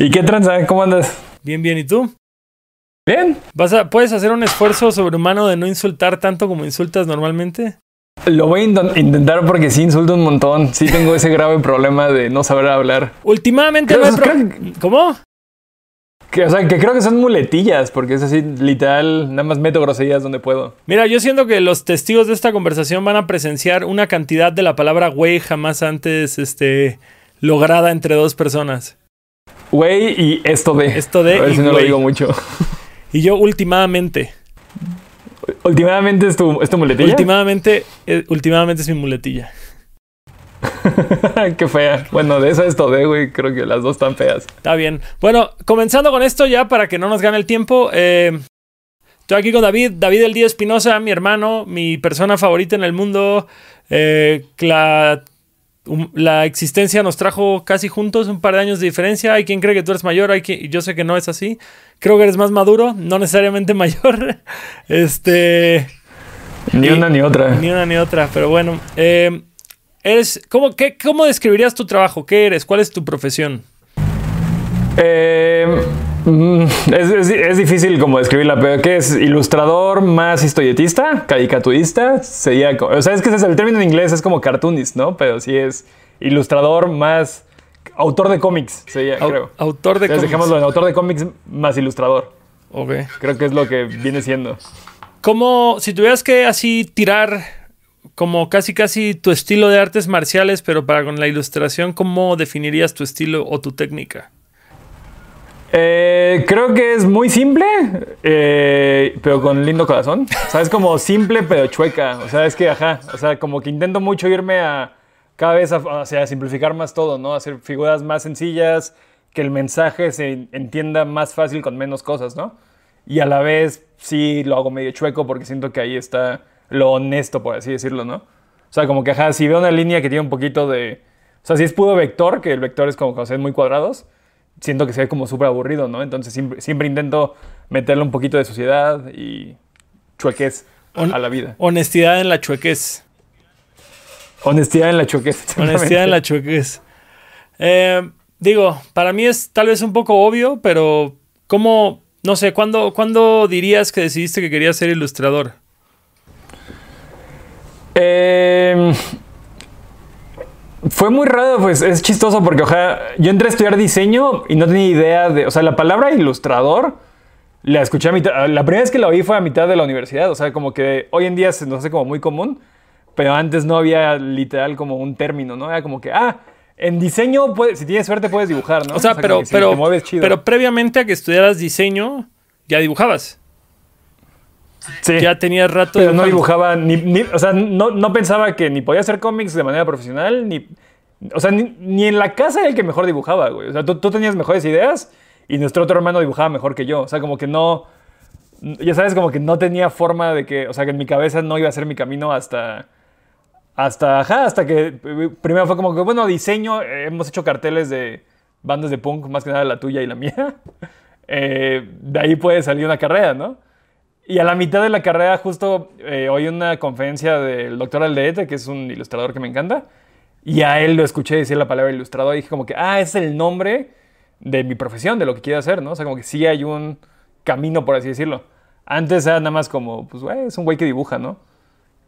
¿Y qué tranza? ¿Cómo andas? Bien, bien. ¿Y tú? Bien. ¿Vas a, ¿Puedes hacer un esfuerzo sobrehumano de no insultar tanto como insultas normalmente? Lo voy a intentar porque sí insulto un montón. Sí tengo ese grave problema de no saber hablar. Últimamente no ¿Cómo? Que, o sea, que creo que son muletillas, porque es así, literal, nada más meto groserías donde puedo. Mira, yo siento que los testigos de esta conversación van a presenciar una cantidad de la palabra güey jamás antes este, lograda entre dos personas. Güey y esto de. Esto de A ver y si no lo digo mucho. Y yo últimamente, Últimamente es tu, es tu muletilla. últimamente, eh, últimamente es mi muletilla. Qué fea. Bueno, de esa esto de, güey, creo que las dos están feas. Está bien. Bueno, comenzando con esto ya para que no nos gane el tiempo. eh, estoy aquí con David, David El Día Espinosa, mi hermano, mi persona favorita en el mundo. eh, la, la existencia nos trajo casi juntos, un par de años de diferencia. Hay quien cree que tú eres mayor, hay quien, yo sé que no es así. Creo que eres más maduro, no necesariamente mayor. Este. Ni Y- una ni otra. Ni una ni otra, pero bueno. eh, eres, ¿cómo, qué, ¿Cómo describirías tu trabajo? ¿Qué eres? ¿Cuál es tu profesión? Eh, mm, es, es- es difícil como describirla, pero ¿qué es? ¿Ilustrador más historietista? ¿Caricaturista? Sería, o sea, es que ese es el término en inglés, es como cartoonist, ¿no? Pero sí es ilustrador más autor de cómics, sería, Au- creo. Autor de Entonces cómics. dejémoslo en autor de cómics más ilustrador. Ok. Creo que es lo que viene siendo. ¿Cómo, si tuvieras que así tirar como casi casi tu estilo de artes marciales, pero para con la ilustración, ¿cómo definirías tu estilo o tu técnica? Eh, creo que es muy simple, eh, pero con lindo corazón. O sea, es como simple, pero chueca. O sea, es que, ajá, o sea, como que intento mucho irme a cada vez a, o sea, a simplificar más todo, ¿no? Hacer figuras más sencillas, que el mensaje se entienda más fácil con menos cosas, ¿no? Y a la vez sí lo hago medio chueco porque siento que ahí está lo honesto, por así decirlo, ¿no? O sea, como que, ajá, si veo una línea que tiene un poquito de... O sea, si es puro vector, que el vector es como cuando se ven muy cuadrados, siento que se ve como súper aburrido, ¿no? Entonces siempre, siempre intento meterle un poquito de sociedad y chuequez Hon- a la vida. Honestidad en la chuequez. Honestidad en la chuequez. Honestidad en la chuequez. Eh, digo, para mí es tal vez un poco obvio, pero ¿cómo, no sé, ¿cuándo, ¿cuándo dirías que decidiste que querías ser ilustrador? Eh, fue muy raro, pues es chistoso porque, ojalá, yo entré a estudiar diseño y no tenía idea de, o sea, la palabra ilustrador la escuché a mitad, la primera vez que la oí fue a mitad de la universidad, o sea, como que hoy en día se nos hace como muy común, pero antes no había literal como un término, ¿no? Era como que, ah, en diseño, puedes- si tienes suerte puedes dibujar, ¿no? O sea, pero, que si pero, te mueves chido. pero previamente a que estudiaras diseño, ya dibujabas. Sí. Ya tenías rato Pero no dibujaba, ni, ni- o sea, no, no pensaba que ni podía hacer cómics de manera profesional, ni, o sea, ni, ni en la casa era el que mejor dibujaba, güey. O sea, tú, tú tenías mejores ideas y nuestro otro hermano dibujaba mejor que yo. O sea, como que no, ya sabes, como que no tenía forma de que, o sea, que en mi cabeza no iba a ser mi camino hasta, hasta, ajá, hasta que primero fue como que, bueno, diseño, eh, hemos hecho carteles de bandas de punk, más que nada la tuya y la mía. Eh, de ahí puede salir una carrera, ¿no? Y a la mitad de la carrera, justo eh, oí una conferencia del doctor Aldeete, que es un ilustrador que me encanta, y a él lo escuché decir la palabra ilustrador y dije como que, ah, es el nombre de mi profesión, de lo que quiero hacer, ¿no? O sea, como que sí hay un camino, por así decirlo. Antes era nada más como, pues, güey, es un güey que dibuja, ¿no?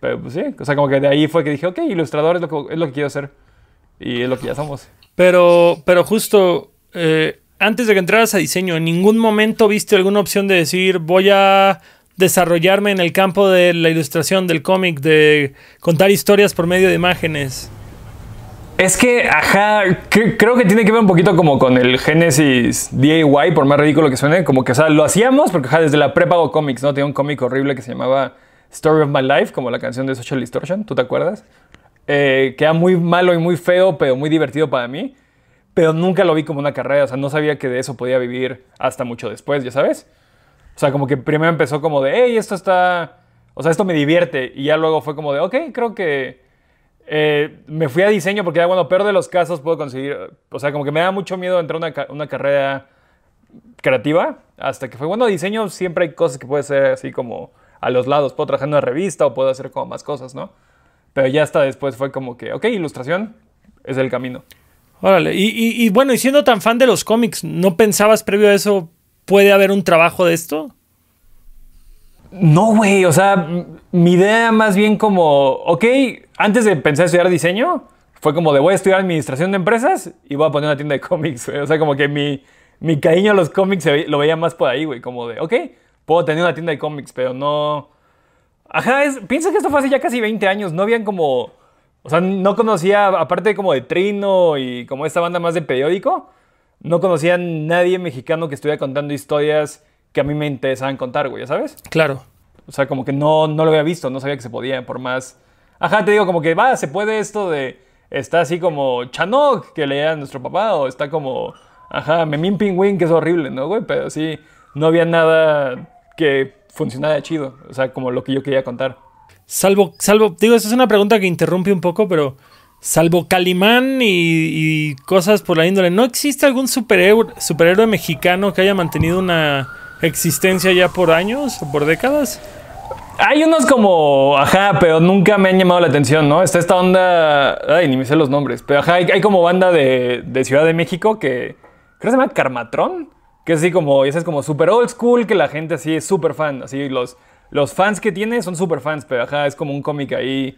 Pero pues sí, o sea, como que de ahí fue que dije, ok, ilustrador es lo que, es lo que quiero hacer. Y es lo que ya somos. Pero, pero justo eh, antes de que entraras a diseño, ¿en ningún momento viste alguna opción de decir voy a desarrollarme en el campo de la ilustración, del cómic, de contar historias por medio de imágenes? Es que, ajá, cre- creo que tiene que ver un poquito como con el Genesis DIY, por más ridículo que suene. Como que, o sea, lo hacíamos porque, ajá, desde la prepa hago cómics, ¿no? Tenía un cómic horrible que se llamaba Story of My Life, como la canción de Social Distortion, ¿tú te acuerdas? Eh, que era muy malo y muy feo, pero muy divertido para mí. Pero nunca lo vi como una carrera, o sea, no sabía que de eso podía vivir hasta mucho después, ¿ya sabes? O sea, como que primero empezó como de, hey, esto está, o sea, esto me divierte. Y ya luego fue como de, ok, creo que eh, me fui a diseño porque, ya, bueno, peor de los casos puedo conseguir, o sea, como que me da mucho miedo entrar a una, ca- una carrera creativa, hasta que fue, bueno, diseño siempre hay cosas que puede ser así como a los lados, puedo trabajar en una revista o puedo hacer como más cosas, ¿no? Pero ya hasta después fue como que, ok, ilustración es el camino. Órale, y bueno, y siendo tan fan de los cómics, ¿no pensabas previo a eso, puede haber un trabajo de esto? No, güey, o sea, mi idea más bien como, ok, antes de pensar estudiar diseño, fue como de voy a estudiar administración de empresas y voy a poner una tienda de cómics, güey. O sea, como que mi, mi cariño a los cómics lo veía más por ahí, güey, como de, ok, puedo tener una tienda de cómics, pero no... Ajá, es, piensa que esto fue hace ya casi 20 años, no habían como... O sea, no conocía, aparte como de Trino y como esta banda más de periódico, no conocía a nadie mexicano que estuviera contando historias que a mí me interesaban contar, güey, ¿ya sabes? Claro. O sea, como que no, no lo había visto, no sabía que se podía, por más... Ajá, te digo, como que va, se puede esto de... Está así como Chanok, que leía a nuestro papá, o está como... Ajá, Memín Pingüín, que es horrible, ¿no, güey? Pero sí, no había nada que funcionara chido. O sea, como lo que yo quería contar. Salvo, salvo, digo, esa es una pregunta que interrumpe un poco, pero salvo Calimán y, y cosas por la índole, ¿no existe algún superhéroe, mexicano que haya mantenido una existencia ya por años o por décadas? Hay unos como, ajá, pero nunca me han llamado la atención, ¿no? Está esta onda, ay, ni me sé los nombres, pero ajá, hay, hay como banda de, de Ciudad de México que creo que se llama Carmatrón, que es así como, ese es como super old school, que la gente así es súper fan, así los, los fans que tiene son súper fans, pero ajá, es como un cómic ahí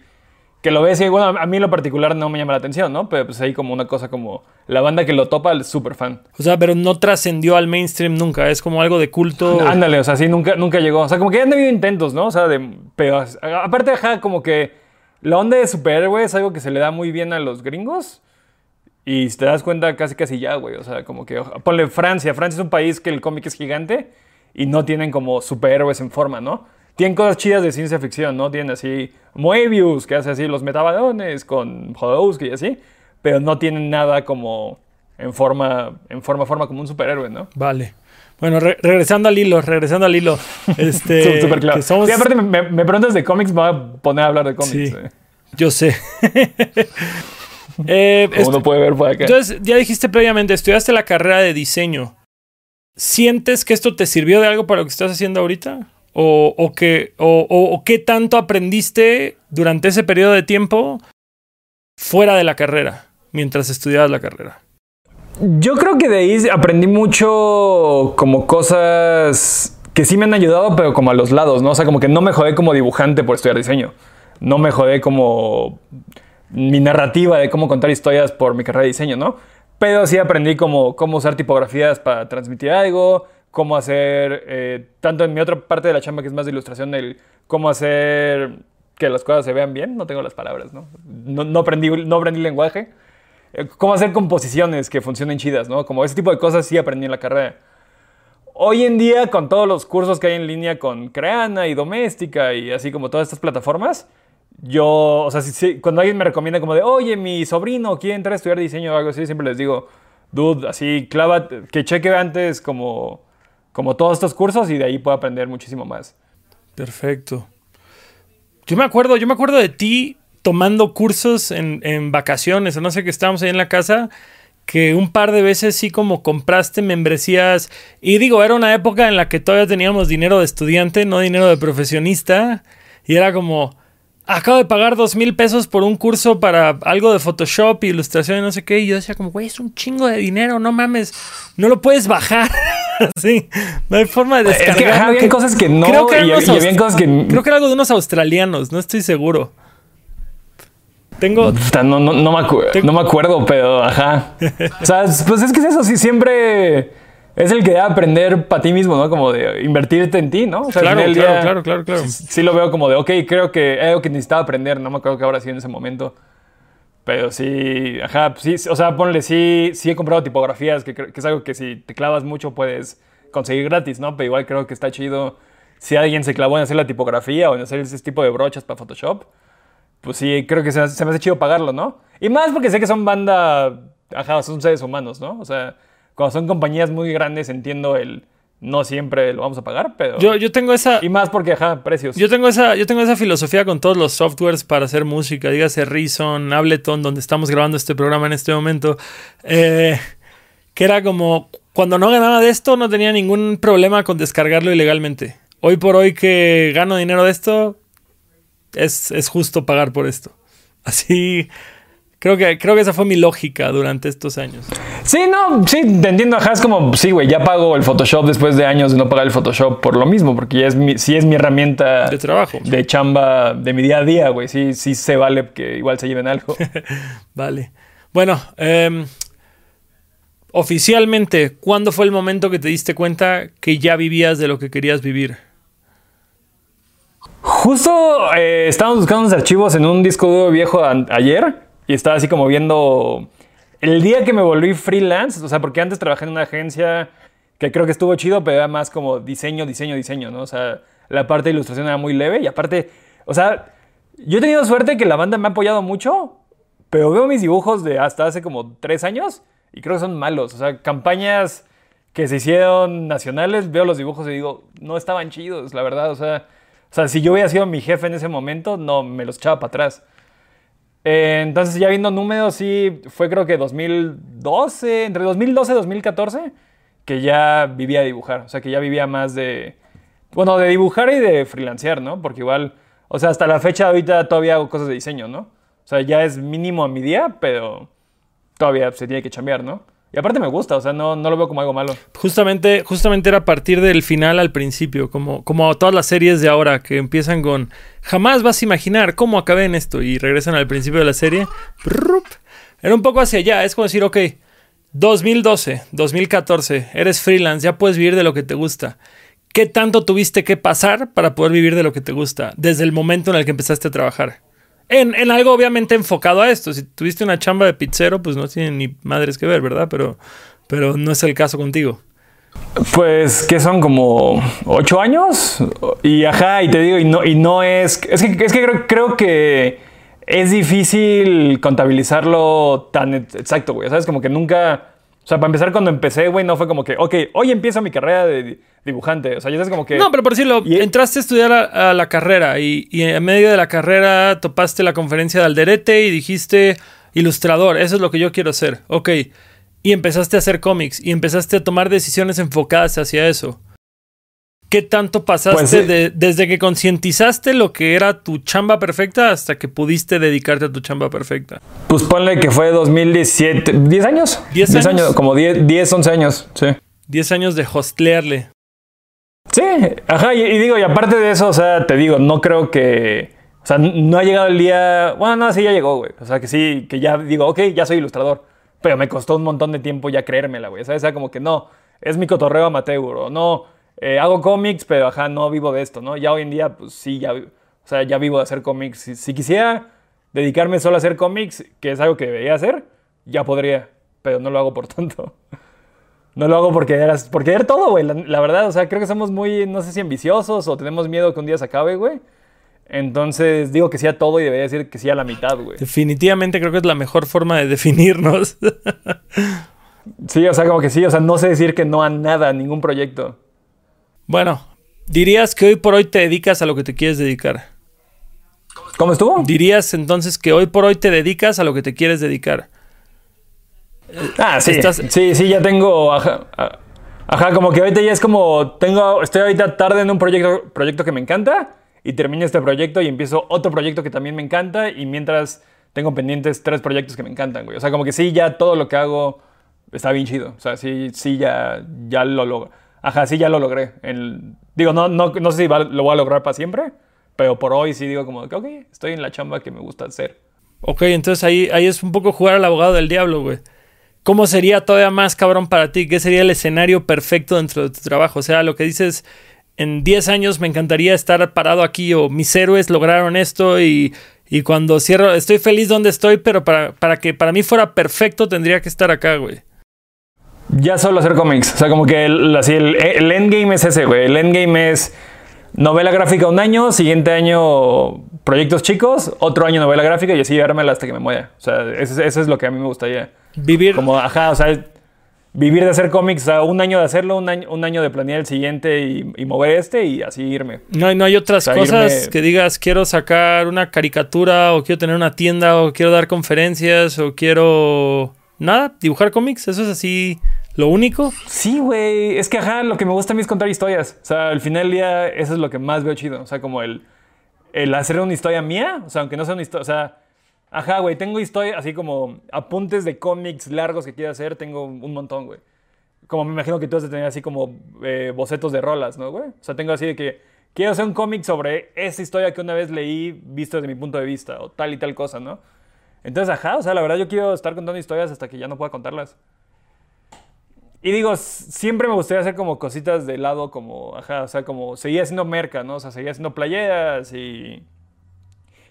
que lo ves y bueno, a mí en lo particular no me llama la atención, ¿no? Pero pues hay como una cosa como, la banda que lo topa es súper fan. O sea, pero no trascendió al mainstream nunca, es como algo de culto. Ándale, o sea, sí, nunca, nunca llegó. O sea, como que han habido intentos, ¿no? O sea, de, pero aparte, ajá, como que la onda de superhéroe es algo que se le da muy bien a los gringos. Y si te das cuenta, casi casi ya, güey. O sea, como que, ponle Francia. Francia es un país que el cómic es gigante y no tienen como superhéroes en forma, ¿no? Tienen cosas chidas de ciencia ficción, ¿no? Tienen así Moebius, que hace así los metabalones con Jodorowsky y así. Pero no tienen nada como en forma, en forma, forma como un superhéroe, ¿no? Vale. Bueno, re- regresando al hilo, regresando al hilo. Este, Súper claro. que somos- Sí, aparte me, preguntas de cómics, me voy a poner a hablar de cómics. Sí. eh. Yo sé. Eh, Como est- uno puede ver por acá. Entonces, ya dijiste previamente, estudiaste la carrera de diseño. ¿Sientes que esto te sirvió de algo para lo que estás haciendo ahorita? ¿O, o o- o qué tanto aprendiste durante ese periodo de tiempo fuera de la carrera, mientras estudiabas la carrera? Yo creo que de ahí aprendí mucho como cosas que sí me han ayudado, pero como a los lados, ¿no? O sea, como que no me jodé como dibujante por estudiar diseño. No me jodé como mi narrativa de cómo contar historias por mi carrera de diseño, ¿no? Pero sí aprendí como cómo usar tipografías para transmitir algo, cómo hacer, eh, tanto en mi otra parte de la chamba que es más de ilustración, el cómo hacer que las cosas se vean bien, no tengo las palabras, ¿no? No, no aprendí, no aprendí lenguaje. Eh, Cómo hacer composiciones que funcionen chidas, ¿no? Como ese tipo de cosas sí aprendí en la carrera. Hoy en día, con todos los cursos que hay en línea con Creana y Doméstica y así como todas estas plataformas, yo, o sea, si- si- cuando alguien me recomienda como de, oye, mi sobrino quiere entrar a estudiar diseño o algo así, siempre les digo, dude, así, clava, que cheque antes como, como todos estos cursos y de ahí puedo aprender muchísimo más. Perfecto. Yo me acuerdo, yo me acuerdo de ti tomando cursos en, en vacaciones, no sé que estábamos ahí en la casa, que un par de veces sí como compraste membresías. Y digo, era una época en la que todavía teníamos dinero de estudiante, no dinero de profesionista. Y era como, acabo de pagar dos mil pesos por un curso para algo de Photoshop, ilustración y no sé qué. Y yo decía como, güey, es un chingo de dinero, no mames, no lo puedes bajar. Sí, no hay forma de Es que ajá, habían cosas que no Creo que y, y habían cosas que... Creo que era algo de unos australianos, no estoy seguro. Tengo. No, no, no, me acu- no me acuerdo, pero ajá. O sea, es- pues es que es eso, sí, siempre es el que debe aprender para ti mismo, ¿no? Como de invertirte en ti, ¿no? O sea, al Claro, claro, día, claro, claro, claro. Sí lo veo como de, ok, creo que es algo que necesitaba aprender, no me acuerdo que ahora sí en ese momento. Pero sí, ajá, sí, o sea, ponle, sí, sí he comprado tipografías, que, que es algo que si te clavas mucho puedes conseguir gratis, ¿no? Pero igual creo que está chido si alguien se clavó en hacer la tipografía o en hacer ese tipo de brochas para Photoshop pues sí, creo que se, se me hace chido pagarlo, ¿no? Y más porque sé que son banda, ajá, son seres humanos, ¿no? O sea, cuando son compañías muy grandes entiendo el no siempre lo vamos a pagar, pero... Yo, yo tengo esa. y más porque, ajá, precios. Yo tengo esa, yo tengo esa filosofía con todos los softwares para hacer música, dígase Reason, Ableton, donde estamos grabando este programa en este momento, eh, que era como, cuando no ganaba de esto no tenía ningún problema con descargarlo ilegalmente. Hoy por hoy que gano dinero de esto, es, es justo pagar por esto. Así Creo que, creo que esa fue mi lógica durante estos años. Sí, no, sí, te entiendo. Ajá, es como, sí, güey, ya pago el Photoshop después de años de no pagar el Photoshop por lo mismo, porque ya es mi, sí es mi herramienta De trabajo. de chamba de mi día a día, güey. Sí, sí se vale que igual se lleven algo. Vale. Bueno, em, oficialmente, ¿cuándo fue el momento que te diste cuenta que ya vivías de lo que querías vivir? Justo eh, estábamos buscando unos archivos en un disco duro viejo ayer y estaba así como viendo el día que me volví freelance, o sea, porque antes trabajé en una agencia que creo que estuvo chido, pero era más como diseño, diseño, diseño, ¿no? O sea, la parte de ilustración era muy leve y aparte, o sea, yo he tenido suerte que la banda me ha apoyado mucho, pero veo mis dibujos de hasta hace como tres años y creo que son malos, o sea, campañas que se hicieron nacionales, veo los dibujos y digo, no estaban chidos, la verdad, o sea... O sea, si yo hubiera sido mi jefe en ese momento, no, me los echaba para atrás. Eh, entonces, ya viendo números, sí, fue creo que 2012, entre 2012 y 2014, que ya vivía de dibujar. O sea, que ya vivía más de, bueno, de dibujar y de freelancear, ¿no? Porque igual, o sea, hasta la fecha ahorita todavía hago cosas de diseño, ¿no? O sea, ya es mínimo a mi día, pero todavía se tiene que chambear, ¿no? Y aparte me gusta, o sea, no, no lo veo como algo malo. Justamente, justamente era a partir del final al principio, como, como todas las series de ahora que empiezan con jamás vas a imaginar cómo acabé en esto y regresan al principio de la serie. Era un poco hacia allá, es como decir, ok, 2012, 2014, eres freelance, ya puedes vivir de lo que te gusta. ¿Qué tanto tuviste que pasar para poder vivir de lo que te gusta desde el momento en el que empezaste a trabajar? En, en algo obviamente enfocado a esto. Si tuviste una chamba de pizzero, pues no tiene ni madres que ver, ¿verdad? Pero, pero no es el caso contigo. Pues que son como ocho años y ajá y te digo y no y no es es que, es que creo, creo que es difícil contabilizarlo tan ex- exacto güey sabes como que nunca o sea para empezar cuando empecé güey no fue como que ok hoy empiezo mi carrera de di- dibujante o sea ya sabes como que No, pero por decirlo, Y- entraste a estudiar a, a la carrera y, y en medio de la carrera topaste la conferencia de Alderete y dijiste ilustrador, eso es lo que yo quiero ser. Ok. Y empezaste a hacer cómics y empezaste a tomar decisiones enfocadas hacia eso. ¿Qué tanto pasaste Pues sí. de- desde que concientizaste lo que era tu chamba perfecta hasta que pudiste dedicarte a tu chamba perfecta? pues ponle que fue 2017 10 años ¿Diez años? como 10 10 11 años sí 10 años de hostlearle. Sí, ajá, y, y digo, y aparte de eso, o sea, te digo, no creo que. O sea, no ha llegado el día. Bueno, no, sí ya llegó, güey. O sea, que sí, que ya digo, ok, ya soy ilustrador. Pero me costó un montón de tiempo ya creérmela, güey. O sea, como que no, es mi cotorreo amateur, o no, eh, hago cómics, pero ajá, no vivo de esto, ¿no? Ya hoy en día, pues sí, ya, o sea, ya vivo de hacer cómics. Si, si quisiera dedicarme solo a hacer cómics, que es algo que debería hacer, ya podría, pero no lo hago por tanto. No lo hago porque eras, porque era todo, güey. La, la verdad, o sea, creo que somos muy, no sé si ambiciosos o tenemos miedo que un día se acabe, güey. Entonces digo que sí a todo y debería decir que sí a la mitad, güey. Definitivamente creo que es la mejor forma de definirnos. Sí, o sea, como que sí, o sea, no sé decir que no a nada, a ningún proyecto. Bueno, dirías que hoy por hoy te dedicas a lo que te quieres dedicar. ¿Cómo estuvo? Dirías entonces que hoy por hoy te dedicas a lo que te quieres dedicar. Ah, sí. Estás- Sí, sí, ya tengo. Ajá, ajá, como que ahorita ya es como. Tengo. Estoy ahorita tarde en un proyecto, proyecto que me encanta. Y termino este proyecto y empiezo otro proyecto que también me encanta. Y mientras tengo pendientes tres proyectos que me encantan, güey. O sea, como que sí, ya todo lo que hago está bien chido. O sea, sí, sí, ya, ya lo logro. Ajá, sí, ya lo logré. Digo, no, no, sé si lo voy a lograr para siempre. Pero por hoy sí digo como que, ok, estoy en la chamba que me gusta hacer. Ok, entonces ahí, ahí es un poco jugar al abogado del diablo, güey. ¿Cómo sería todavía más cabrón para ti? ¿Qué sería el escenario perfecto dentro de tu trabajo? O sea, lo que dices, en 10 años me encantaría estar parado aquí o mis héroes lograron esto y, y cuando cierro, estoy feliz donde estoy, pero para, para que para mí fuera perfecto tendría que estar acá, güey. Ya solo hacer cómics. O sea, como que el, así el, el endgame es ese, güey. El endgame es novela gráfica un año, siguiente año proyectos chicos, otro año novela gráfica y así llevármela hasta que me muera. O sea, eso, es- eso es lo que a mí me gustaría. Vivir, Como, ajá, o sea, vivir de hacer cómics, o sea, un año de hacerlo, un año, un año de planear el siguiente y, y mover este y así irme. No hay, no hay otras sea, cosas irme- que digas, quiero sacar una caricatura o quiero tener una tienda o quiero dar conferencias o quiero... Nada, dibujar cómics, eso es así lo único. Sí, güey. Es que, ajá, lo que me gusta a mí es contar historias. O sea, al final del día, eso es lo que más veo chido. O sea, como el, el hacer una historia mía. O sea, aunque no sea una historia. O sea, Ajá, güey, tengo historia, así como apuntes de cómics largos que quiero hacer, tengo un montón, güey. Como me imagino que tú has de tener así como eh, bocetos de rolas, ¿no, güey? O sea, tengo así de que quiero hacer un cómic sobre esa historia que una vez leí visto desde mi punto de vista, o tal y tal cosa, ¿no? Entonces, ajá, o sea, la verdad yo quiero estar contando historias hasta que ya no pueda contarlas. Y digo, siempre me gustaría hacer como cositas de lado, como, ajá, o sea, como seguía haciendo merca, ¿no? O sea, seguía haciendo playeras y.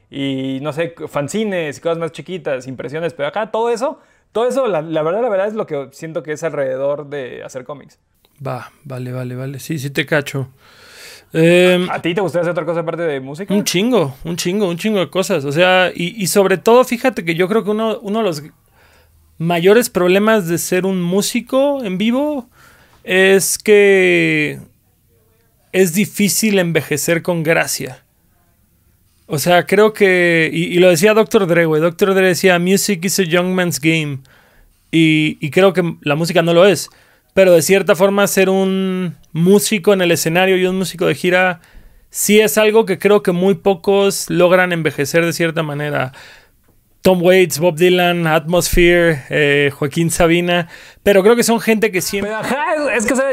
Y no sé, fanzines y cosas más chiquitas, impresiones, pero acá todo eso, todo eso, la, la verdad, la verdad es lo que siento que es alrededor de hacer cómics. Va, vale, vale, vale. Sí, sí te cacho. Eh, ¿A ti te gustaría hacer otra cosa aparte de música? un chingo, un chingo, un chingo de cosas. O sea, y, y sobre todo, fíjate que yo creo que uno, uno de los mayores problemas de ser un músico en vivo es que es difícil envejecer con gracia. O sea, creo que. Y, lo decía Dr. Dre, güey. Dr. Dre decía: Music is a young man's game. Y, y creo que la música no lo es. Pero de cierta forma, ser un músico en el escenario y un músico de gira sí es algo que creo que muy pocos logran envejecer de cierta manera. Tom Waits, Bob Dylan, Atmosphere, eh, Joaquín Sabina, pero creo que son gente que siempre... Ajá, es, que, o sea,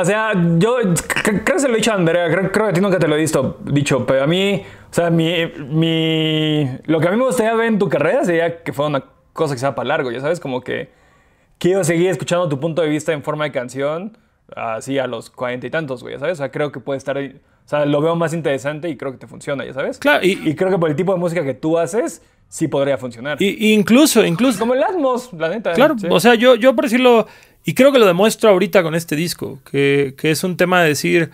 o sea, yo creo que se lo he dicho a Andrea, creo, que a ti nunca te lo he visto, dicho, pero a mí, o sea, mi, mi, lo que a mí me gustaría ver en tu carrera sería que fuera una cosa que sea para largo, ya sabes, como que quiero seguir escuchando tu punto de vista en forma de canción, así a los cuarenta y tantos, güey, sabes, o sea, creo que puede estar, sea, lo veo más interesante y creo que te funciona, ya sabes. Claro, y, Y creo que por el tipo de música que tú haces, sí podría funcionar. y- incluso, incluso... Como el Atmos, la neta. Claro, sí. o sea, yo, yo por decirlo, y creo que lo demuestro ahorita con este disco, que, que es un tema de decir,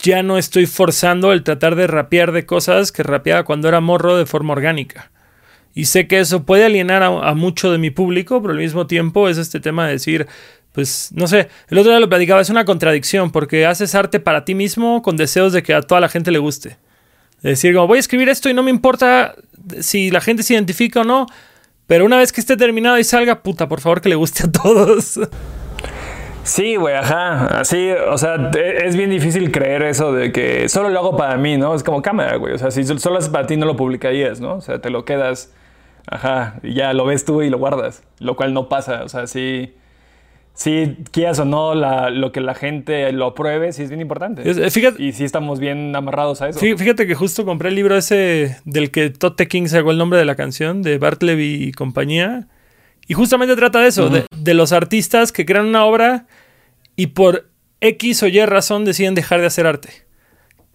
ya no estoy forzando el tratar de rapear de cosas que rapeaba cuando era morro de forma orgánica. Y sé que eso puede alienar a, a mucho de mi público, pero al mismo tiempo es este tema de decir, pues, no sé, el otro día lo platicaba, es una contradicción, porque haces arte para ti mismo con deseos de que a toda la gente le guste. De decir, como voy a escribir esto y no me importa si la gente se identifica o no, pero una vez que esté terminado y salga, puta, por favor que le guste a todos. Sí, güey, ajá. Así, o sea, te- es bien difícil creer eso de que solo lo hago para mí, ¿no? Es como cámara, güey. O sea, si solo es para ti, no lo publicarías, ¿no? O sea, te lo quedas, ajá, y ya lo ves tú y lo guardas. Lo cual no pasa. O sea, sí, sí quieras o no, la- lo que la gente lo apruebe, sí es bien importante. Es- eh, fíjate, Y sí estamos bien amarrados a eso. fí- fíjate que justo compré el libro ese del que Totte King sacó el nombre de la canción, de Bartleby y compañía. Y justamente trata de eso, de, de los artistas que crean una obra y por X o Y razón deciden dejar de hacer arte.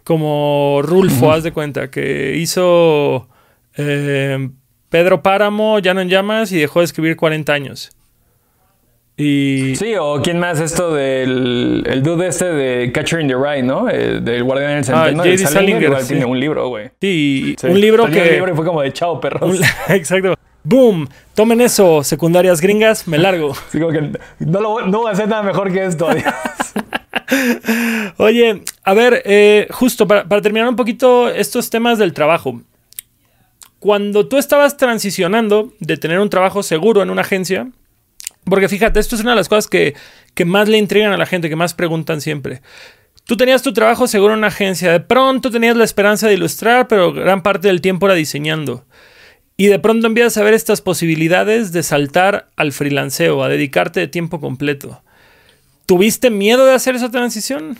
Como Rulfo, haz de cuenta, que hizo eh, Pedro Páramo, Llano en Llamas y dejó de escribir 40 años. Y Sí, o quién más esto del el dude este de Catcher in the Rye, ¿no? Eh, del Guardián del Centeno. J.D. el Salinger, Salinger, igual sí. tiene un libro, güey. sí, Sí. un libro que... un libro y fue como de chao, perros. Exacto. Boom. Tomen eso, secundarias gringas, me largo. Así como que no, lo, no voy a hacer nada mejor que esto. adiós. Oye, a ver, eh, justo para, para terminar un poquito estos temas del trabajo. Cuando tú estabas transicionando de tener un trabajo seguro en una agencia, porque fíjate, esto es una de las cosas que, que más le intrigan a la gente, que más preguntan siempre. Tú tenías tu trabajo seguro en una agencia, de pronto tenías la esperanza de ilustrar, pero gran parte del tiempo era diseñando. Y de pronto empiezas a ver estas posibilidades de saltar al freelanceo, a dedicarte de tiempo completo. ¿Tuviste miedo de hacer esa transición?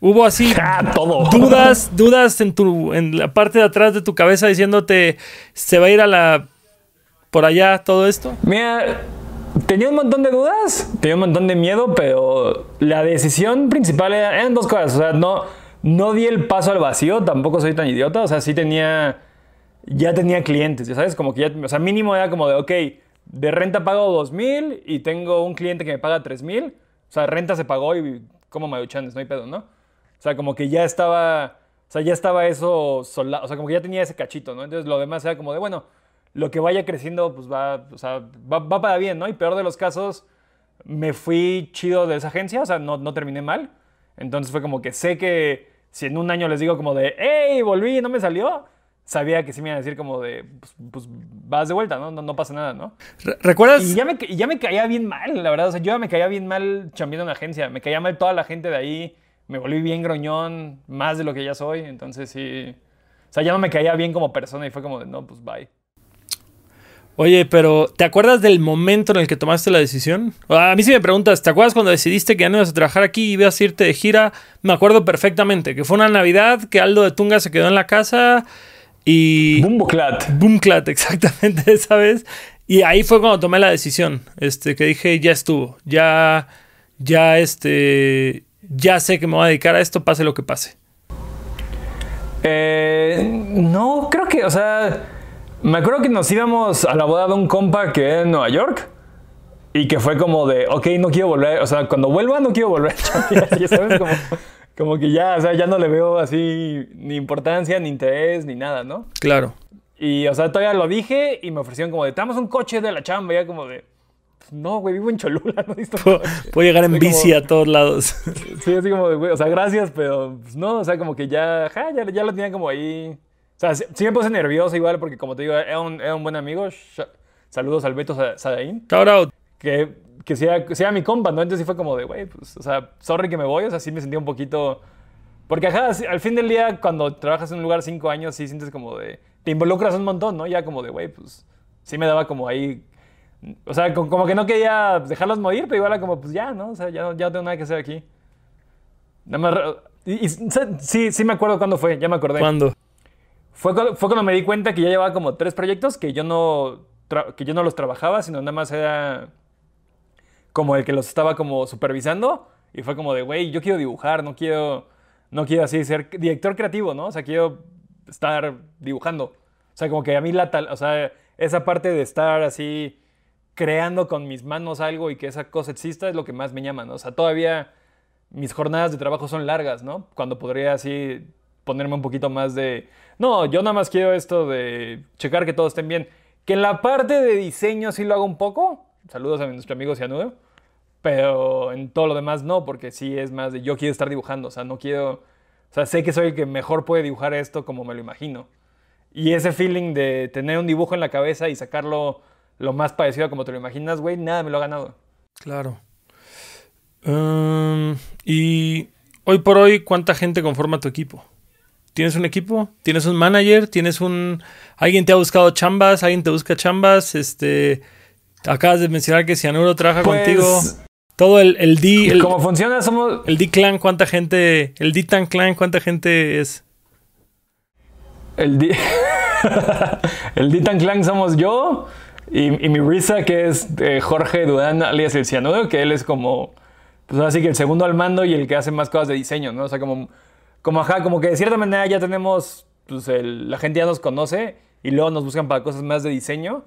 ¿Hubo así Ah, todo. dudas, dudas en tu en la parte de atrás de tu cabeza diciéndote se va a ir a la por allá todo esto? Mira, tenía un montón de dudas, tenía un montón de miedo, pero la decisión principal era- eran dos cosas. O sea, no, no di el paso al vacío, tampoco soy tan idiota. O sea, sí tenía, ya tenía clientes, ya sabes, como que ya, o sea, mínimo era como de, ok, de renta pago 2 mil y tengo un cliente que me paga 3 mil. O sea, renta se pagó y como maruchanes, no hay pedo, ¿no? O sea, como que ya estaba, o sea, ya estaba eso sola, o sea, como que ya tenía ese cachito, ¿no? Entonces lo demás era como de, bueno, lo que vaya creciendo, pues va, o sea, va, va para bien, ¿no? Y peor de los casos, me fui chido de esa agencia, o sea, no, no terminé mal. Entonces fue como que sé que si en un año les digo como de, hey, volví, no me salió, sabía que sí me iban a decir como de, pues, pues, vas de vuelta, ¿no? ¿no? No pasa nada, ¿no? Re- ¿Recuerdas? Y ya me, ya me caía bien mal, la verdad. O sea, yo ya me caía bien mal chambeando en una agencia. Me caía mal toda la gente de ahí. Me volví bien groñón, más de lo que ya soy. Entonces sí, sea, ya no me caía bien como persona y fue como de, no, pues bye. Oye, pero ¿te acuerdas del momento en el que tomaste la decisión? A mí sí me preguntas, ¿te acuerdas cuando decidiste que ya no ibas a trabajar aquí y ibas a irte de gira? Me acuerdo perfectamente, que fue una Navidad, que Aldo de Tunga se quedó en la casa y... Bumboclat. Boomclat, exactamente, esa vez. Y ahí fue cuando tomé la decisión, este, que dije, ya estuvo, ya, ya, este, ya sé que me voy a dedicar a esto, pase lo que pase. Eh, no, creo que, o sea, me acuerdo que nos íbamos a la boda de un compa que era en Nueva York. Y que fue como de, ok, no quiero volver, o sea, cuando vuelva no quiero volver ya sabes, como, como que ya, o sea, ya no le veo así ni importancia, ni interés, ni nada, ¿no? Claro. Y, o sea, todavía lo dije y me ofrecieron como de, tenemos un coche de la chamba, ya como de, no, güey, vivo en Cholula, no Puedo, puedo llegar en Así bici como- a todos lados. Sí, así como de, güey, o sea, gracias, pero pues, no, o sea, como que ya, ja, ya, ya lo tenía como ahí. O sea, sí, sí me puse nervioso igual porque, como te digo, era un, era un buen amigo. Saludos al Beto Sa- Sadaín, Shout out. que, que sea, sea mi compa, ¿no? Entonces sí fue como de, güey, pues, o sea, sorry que me voy, o sea, sí me sentí un poquito. Porque, ajá, al fin del día, cuando trabajas en un lugar cinco años, sí sientes como de. Te involucras un montón, ¿no? Ya como de, güey, pues, sí me daba como ahí. O sea, co- como que no quería dejarlos morir, pero igual era como, pues ya, ¿no? O sea, ya, no- ya no tengo nada que hacer aquí. Nada más. re- y- y sí, sí me acuerdo cuándo fue, ya me acordé. ¿Cuándo? Fue, cuando- fue cuando me di cuenta que ya llevaba como tres proyectos que yo no, que yo no los trabajaba, sino nada más era como el que los estaba como supervisando. Y fue como de, güey, yo quiero dibujar, no quiero, no quiero así ser director creativo, ¿no? O sea, quiero estar dibujando. O sea, como que a mí la tal, o sea, esa parte de estar así creando con mis manos algo y que esa cosa exista es lo que más me llama, ¿no? O sea, todavía mis jornadas de trabajo son largas, ¿no? Cuando podría así ponerme un poquito más de, no, yo nada más quiero esto de checar que todos estén bien. Que en la parte de diseño sí lo hago un poco. Saludos a nuestro amigo Cianudo. Pero en todo lo demás no, porque sí es más de yo quiero estar dibujando. O sea, no quiero. O sea, sé que soy el que mejor puede dibujar esto como me lo imagino. Y ese feeling de tener un dibujo en la cabeza y sacarlo lo más parecido a como te lo imaginas, güey, nada me lo ha ganado. Claro. Um, y hoy por hoy, ¿cuánta gente conforma tu equipo? ¿Tienes un equipo? ¿Tienes un manager? ¿Tienes un... ¿Alguien te ha buscado chambas? ¿Alguien te busca chambas? Este... Acabas de mencionar que Cianuro trabaja Pues, contigo. Todo el, el D... El, ¿Cómo funciona? Somos. el D-Clan, ¿cuánta gente... El D-Tan Clan, ¿cuánta gente es? El, D el Ditan Clan somos yo y, y mi Risa, que es eh, Jorge Durán, alias el Cianudo, que él es como, pues así que el segundo al mando y el que hace más cosas de diseño, ¿no? O sea, como, como, ajá, como que de cierta manera ya tenemos, pues el- la gente ya nos conoce y luego nos buscan para cosas más de diseño,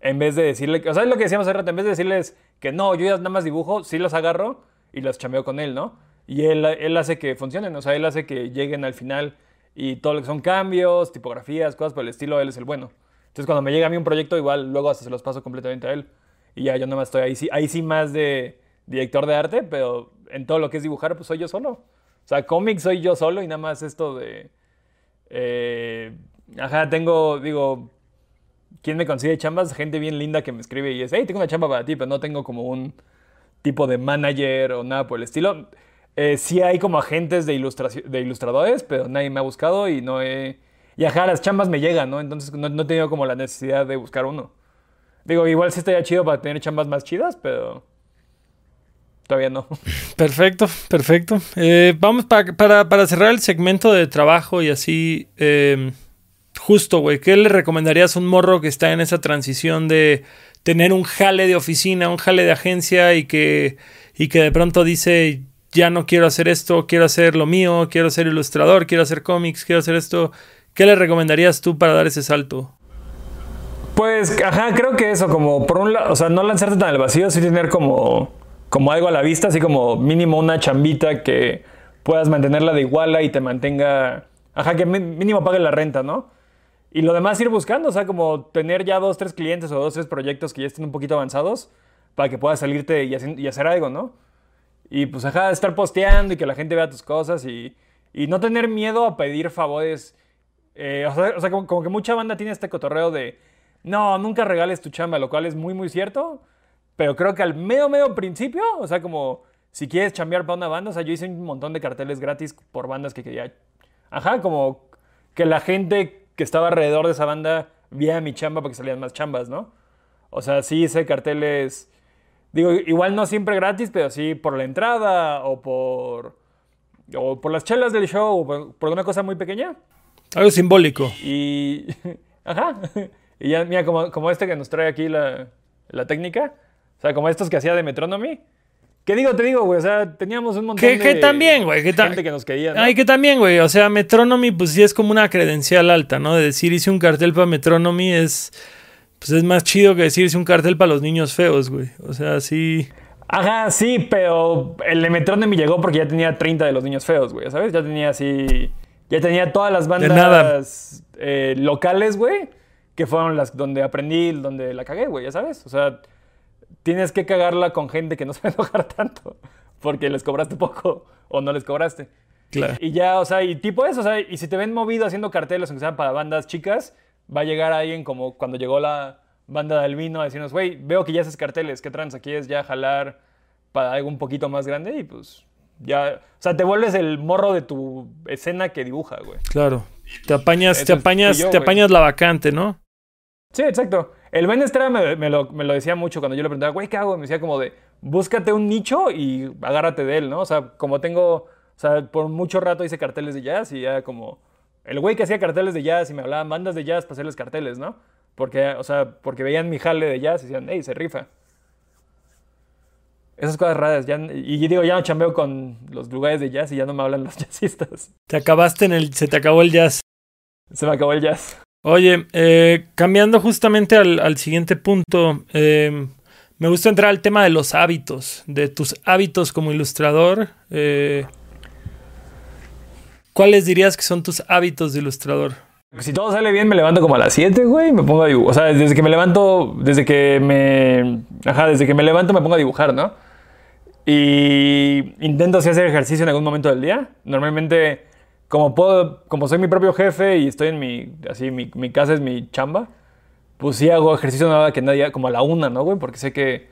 en vez de decirle, o sea, es lo que decíamos hace rato, en vez de decirles que no, yo ya nada más dibujo, sí los agarro y los chameo con él, ¿no? Y él, él hace que funcionen, o sea, él hace que lleguen al final y todo lo que son cambios, tipografías, cosas por el estilo, él es el bueno. Entonces cuando me llega a mí un proyecto, igual luego hasta se los paso completamente a él. Y ya yo nada más estoy ahí, sí, ahí sí más de director de arte, pero en todo lo que es dibujar, pues soy yo solo. O sea, cómics soy yo solo y nada más esto de... eh, ajá, tengo, digo, ¿quién me consigue chambas? Gente bien linda que me escribe y es, hey, tengo una chamba para ti, pero no tengo como un tipo de manager o nada por el estilo. Eh, sí hay como agentes de, de ilustradores, pero nadie me ha buscado y no he... Y ajá, las chambas me llegan, ¿no? Entonces no, no he tenido como la necesidad de buscar uno. Digo, igual sí estaría chido para tener chambas más chidas, pero todavía no. Perfecto, perfecto. Eh, vamos pa- para, para cerrar el segmento de trabajo y así, eh, justo, güey, ¿qué le recomendarías a un morro que está en esa transición de tener un jale de oficina, un jale de agencia y que, y que de pronto dice, ya no quiero hacer esto, quiero hacer lo mío, quiero ser ilustrador, quiero hacer cómics, quiero hacer esto? ¿Qué le recomendarías tú para dar ese salto? Pues, ajá, creo que eso, como por un lado, o sea, no lanzarte tan al vacío, sí tener como, como algo a la vista, así como mínimo una chambita que puedas mantenerla de iguala y te mantenga, ajá, que mínimo pague la renta, ¿no? Y lo demás ir buscando, o sea, como tener ya dos, tres clientes o dos, tres proyectos que ya estén un poquito avanzados para que puedas salirte y, hacer algo, ¿no? Y pues, ajá, estar posteando y que la gente vea tus cosas y, y no tener miedo a pedir favores. Eh, o sea, o como que mucha banda tiene este cotorreo de, no, nunca regales tu chamba, lo cual es muy, muy cierto. Pero creo que al medio, medio principio, o sea, como si quieres chambear para una banda, o sea, yo hice un montón de carteles gratis por bandas que quería. Ajá, como que la gente que estaba alrededor de esa banda viera mi chamba para que salían más chambas, ¿no? O sea, sí hice carteles, digo, igual no siempre gratis, pero sí por la entrada o por, o por las chelas del show o por, por una cosa muy pequeña. Algo simbólico. Y, ajá, y ya, mira, como, como este que nos trae aquí la, la técnica, o sea, como estos que hacía de Metronomy. ¿Qué digo? Te digo, güey, o sea, teníamos un montón Que, de que también, güey. Que ta- gente que nos quería, ¿no? Ay, que también, güey. O sea, Metronomy, pues sí es como una credencial alta, ¿no? De decir hice un cartel para Metronomy es. Pues es más chido que decir hice un cartel para los niños feos, güey. O sea, sí. Ajá, sí, pero el de Metronomy llegó porque ya tenía 30 de los niños feos, güey, ¿sabes? Ya tenía así. Ya tenía todas las nada. bandas eh, locales, güey, que fueron las donde aprendí, donde la cagué, güey, ya sabes. O sea, tienes que cagarla con gente que no se va a enojar tanto porque les cobraste poco o no les cobraste. Claro. Y ya, o sea, y tipo eso, o sea, y si te ven movido haciendo carteles, aunque sean para bandas chicas, va a llegar alguien como cuando llegó la banda de Albino a decirnos, güey, veo que ya haces carteles, ¿qué trans? Aquí es ya jalar para algo un poquito más grande y pues ya, o sea, te vuelves el morro de tu escena que dibuja, güey. Claro. Te apañas, te apañas, yo, te apañas la vacante, ¿no? Sí, exacto. El Ben Estrada me, me lo, me lo decía mucho cuando yo le preguntaba, güey, ¿qué hago? Me decía como de, búscate un nicho y agárrate de él, ¿no? O sea, como tengo, o sea, por mucho rato hice carteles de jazz y ya como, el güey que hacía carteles de jazz y me hablaban bandas de jazz para hacerles carteles, ¿no? Porque, o sea, porque veían mi jale de jazz y decían, hey, se rifa. Esas cosas raras, ya, y digo, ya no chambeo con los lugares de jazz y ya no me hablan los jazzistas. Te acabaste en el. Se te acabó el jazz. Se me acabó el jazz. Oye, eh, cambiando justamente al, siguiente punto, eh, me gusta entrar al tema de los hábitos, de tus hábitos como ilustrador. eh, ¿Cuáles dirías que son tus hábitos de ilustrador? Si todo sale bien, me levanto como a las 7, güey, me pongo a dibujar. O sea, desde que me levanto, desde que me. Ajá, desde que me levanto me pongo a dibujar, ¿no? Y intento así hacer ejercicio en algún momento del día. Normalmente, como puedo, como soy mi propio jefe y estoy en mi. Así, mi, mi casa es mi chamba, pues sí hago ejercicio nada que nadie, como a la una, ¿no, güey? Porque sé que.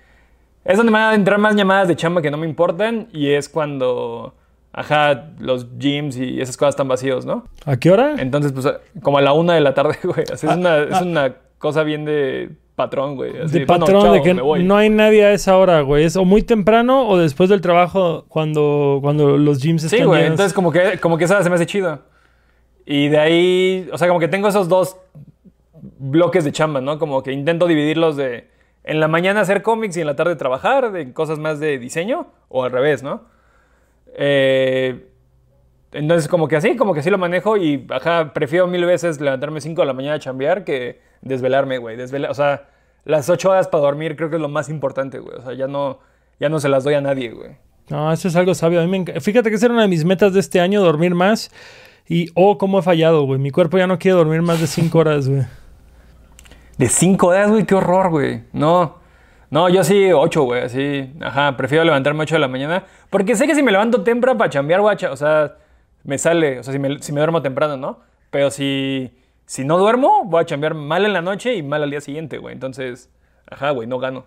Es donde me van a entrar más llamadas de chamba que no me importan y es cuando. Ajá, los gyms y esas cosas están vacíos, ¿no? ¿A qué hora? Entonces, pues, como a la una de la tarde, güey. Así es, Ah, una, ah. es una cosa bien de patrón, güey. Así, de bueno, patrón, chao, de que no hay nadie a esa hora, güey. Es o muy temprano o después del trabajo cuando, cuando los gyms Sí, están güey. llenos. Entonces, como que, como que esa se me hace chido. Y de ahí, o sea, como que tengo esos dos bloques de chamba, ¿no? Como que intento dividirlos de en la mañana hacer cómics y en la tarde trabajar, de cosas más de diseño, o al revés, ¿no? Eh, entonces, como que así, como que así lo manejo y, ajá, prefiero mil veces levantarme 5 de la mañana a chambear que desvelarme, güey. Desvela- o sea, las 8 horas para dormir creo que es lo más importante, güey. O sea, ya no, ya no se las doy a nadie, güey. No, eso es algo sabio. A mí me Fíjate que esa era una de mis metas de este año, dormir más. Y, oh, cómo he fallado, güey. Mi cuerpo ya no quiere dormir más de 5 horas, güey. De 5 horas, güey, qué horror, güey. No. No, yo sí 8, güey, así. Ajá, prefiero levantarme 8 de la mañana. Porque sé que si me levanto temprano para chambear, guacha, o sea, me sale, o sea, si me, si me duermo temprano, ¿no? Pero si, si no duermo, voy a chambear mal en la noche y mal al día siguiente, güey. Entonces, ajá, güey, no gano.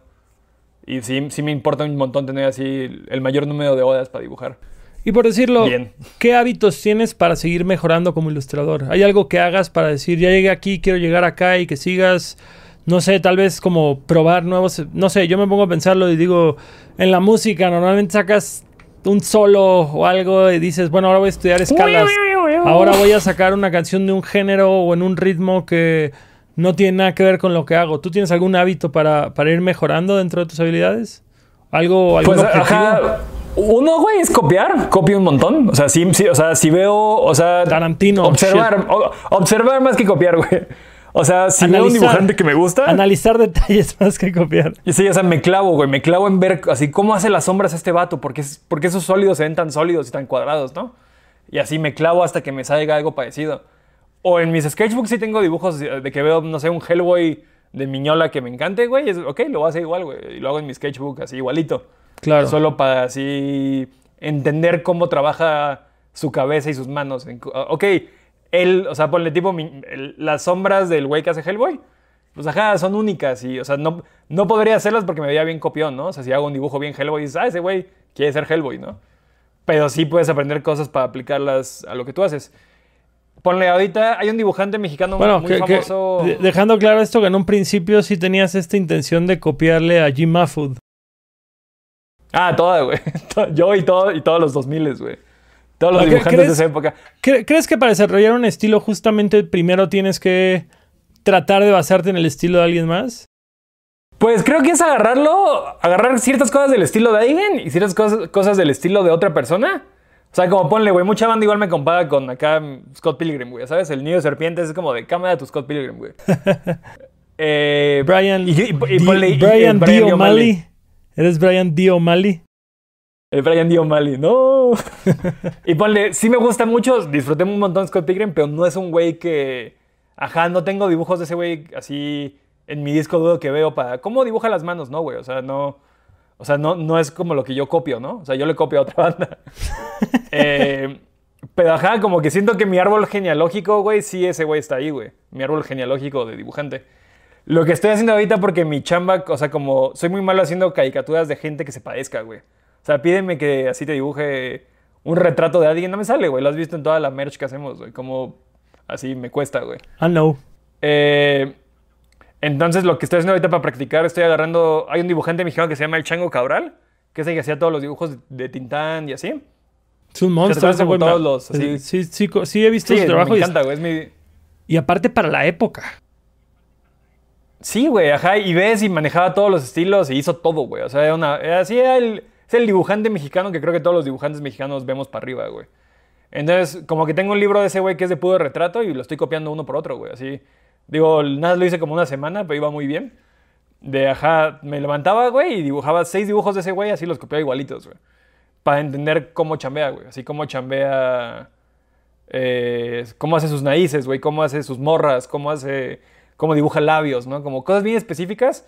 Y sí, sí me importa un montón tener así el mayor número de horas para dibujar. Y por decirlo, Bien. ¿qué hábitos tienes para seguir mejorando como ilustrador? ¿Hay algo que hagas para decir, ya llegué aquí, quiero llegar acá y que sigas, no sé, tal vez como probar nuevos, no sé, yo me pongo a pensarlo y digo, en la música normalmente sacas un solo o algo y dices, bueno, ahora voy a estudiar escalas, ahora voy a sacar una canción de un género o en un ritmo que no tiene nada que ver con lo que hago. ¿Tú tienes algún hábito para, para ir mejorando dentro de tus habilidades? ¿Algo, algún Pues, objetivo? ajá. Uno, güey, es copiar. Copio un montón. O sea, sí, sí, o sea, si veo, o sea... Tarantino, Observar, o- observar más que copiar, güey. O sea, si veo un Analizar. dibujante que me gusta... Analizar detalles más que copiar. y sí, o sea, me clavo, güey. Me clavo en ver así cómo hace las sombras este vato. ¿Por qué, es- por qué esos sólidos se ven tan sólidos y tan cuadrados, no? Y así me clavo hasta que me salga algo parecido. O en mis sketchbooks sí tengo dibujos de que veo, no sé, un Hellboy de Miñola que me encante, güey. Es, ok, lo voy a hacer igual, güey. Y lo hago en mi sketchbook así igualito. Claro. Solo para así entender cómo trabaja su cabeza y sus manos. Ok, él, o sea, ponle tipo mi- el- las sombras del güey que hace Hellboy. Pues ajá, son únicas y, o sea, no, no podría hacerlas porque me veía bien copión, ¿no? O sea, si hago un dibujo bien Hellboy, dices, ah, ese güey quiere ser Hellboy, ¿no? Pero sí puedes aprender cosas para aplicarlas a lo que tú haces. ponle ahorita, hay un dibujante mexicano Bueno, muy que- que- famoso. de- dejando claro esto que en un principio sí tenías esta intención de copiarle a Jim Mahfood. Ah, toda, güey. Yo y, todo, y todos los 2000, güey. Todos los ¿A qué dibujantes de esa época. ¿Cre- ¿Crees que para desarrollar un estilo justamente primero tienes que tratar de basarte en el estilo de alguien más? Pues creo que es agarrarlo, agarrar ciertas cosas del estilo de alguien y ciertas cosas, cosas del estilo de otra persona. O sea, como ponle, güey, mucha banda igual me compara con acá Scott Pilgrim, güey, ¿sabes? El niño de serpientes es como de cámara de tu Scott Pilgrim, güey. eh, Brian, y, y- y ponle- Brian. D. O'Malley. ¿Eres Brian D. O'Malley? El Brian D. O'Malley, no. y ponle, sí me gusta mucho, disfruté un montón Scott Pilgrim, pero no es un güey que. Ajá, no tengo dibujos de ese güey así en mi disco duro que veo para. ¿Cómo dibuja las manos? No, güey. O sea, no. O sea, no, no es como lo que yo copio, ¿no? O sea, yo le copio a otra banda. Eh, pero ajá, como que siento que mi árbol genealógico, güey, sí ese güey está ahí, güey. Mi árbol genealógico de dibujante. Lo que estoy haciendo ahorita porque mi chamba, o sea, como soy muy malo haciendo caricaturas de gente que se parezca, güey. O sea, pídeme que así te dibuje un retrato de alguien, no me sale, güey. Lo has visto en toda la merch que hacemos, güey. Como así me cuesta, güey. Ah, no. Eh, entonces, lo que estoy haciendo ahorita para practicar, estoy agarrando. Hay un dibujante mexicano que se llama El Chango Cabral, que es el que hacía todos los dibujos de, Tintán y así. Es un monstruo. ese güey, todos los, así. Sí, sí, sí he visto Sí, su me trabajo y, encanta, güey. Es mi. y aparte para la época. Sí, güey, ajá, y ves y manejaba todos los estilos y hizo todo, güey. O sea, era una, así era el, es el dibujante mexicano que creo que todos los dibujantes mexicanos vemos para arriba, güey. Entonces, como que tengo un libro de ese güey que es de puro retrato y lo estoy copiando uno por otro, güey. Así, digo, nada, lo hice como una semana, pero iba muy bien. De, ajá, me levantaba, güey, y dibujaba seis dibujos de ese güey, así los copiaba igualitos, güey. Para entender cómo chambea, güey. Así cómo chambea, eh, cómo hace sus narices, güey, cómo hace sus morras, cómo hace, cómo dibuja labios, ¿no? Como cosas bien específicas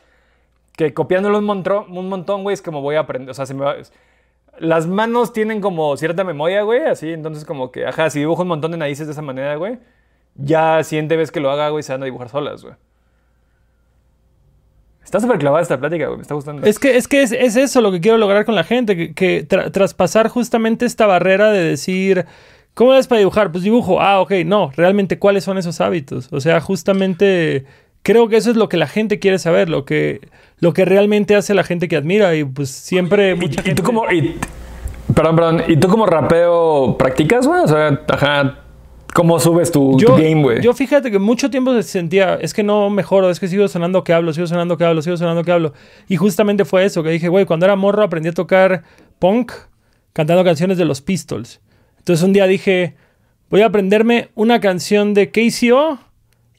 que copiándolo un montón, un montón, güey, es como voy a aprender, o sea, se me va- las manos tienen como cierta memoria, güey, así, entonces como que, ajá, si dibujo un montón de narices de esa manera, güey, ya siguiente vez que lo haga, güey, se van a dibujar solas, güey. Está súper clavada esta plática, güey, me está gustando. Es que, es, que es, es eso lo que quiero lograr con la gente, que, que tra- traspasar justamente esta barrera de decir, ¿cómo es para dibujar? Pues dibujo, ah, ok, no, realmente cuáles son esos hábitos. O sea, justamente creo que eso es lo que la gente quiere saber, lo que, lo que realmente hace la gente que admira y pues siempre... ¿Y, mucha y gente- tú como... y- perdón, perdón. ¿Y tú como rapeo practicas, güey? O sea, ajá, ¿cómo subes tu, game, güey? yo fíjate que mucho tiempo se sentía, es que no mejoro, es que sigo sonando que hablo, sigo sonando que hablo, sigo sonando que hablo. Y justamente fue eso, que dije, güey, cuando era morro aprendí a tocar punk cantando canciones de los Pistols. Entonces un día dije, voy a aprenderme una canción de KCO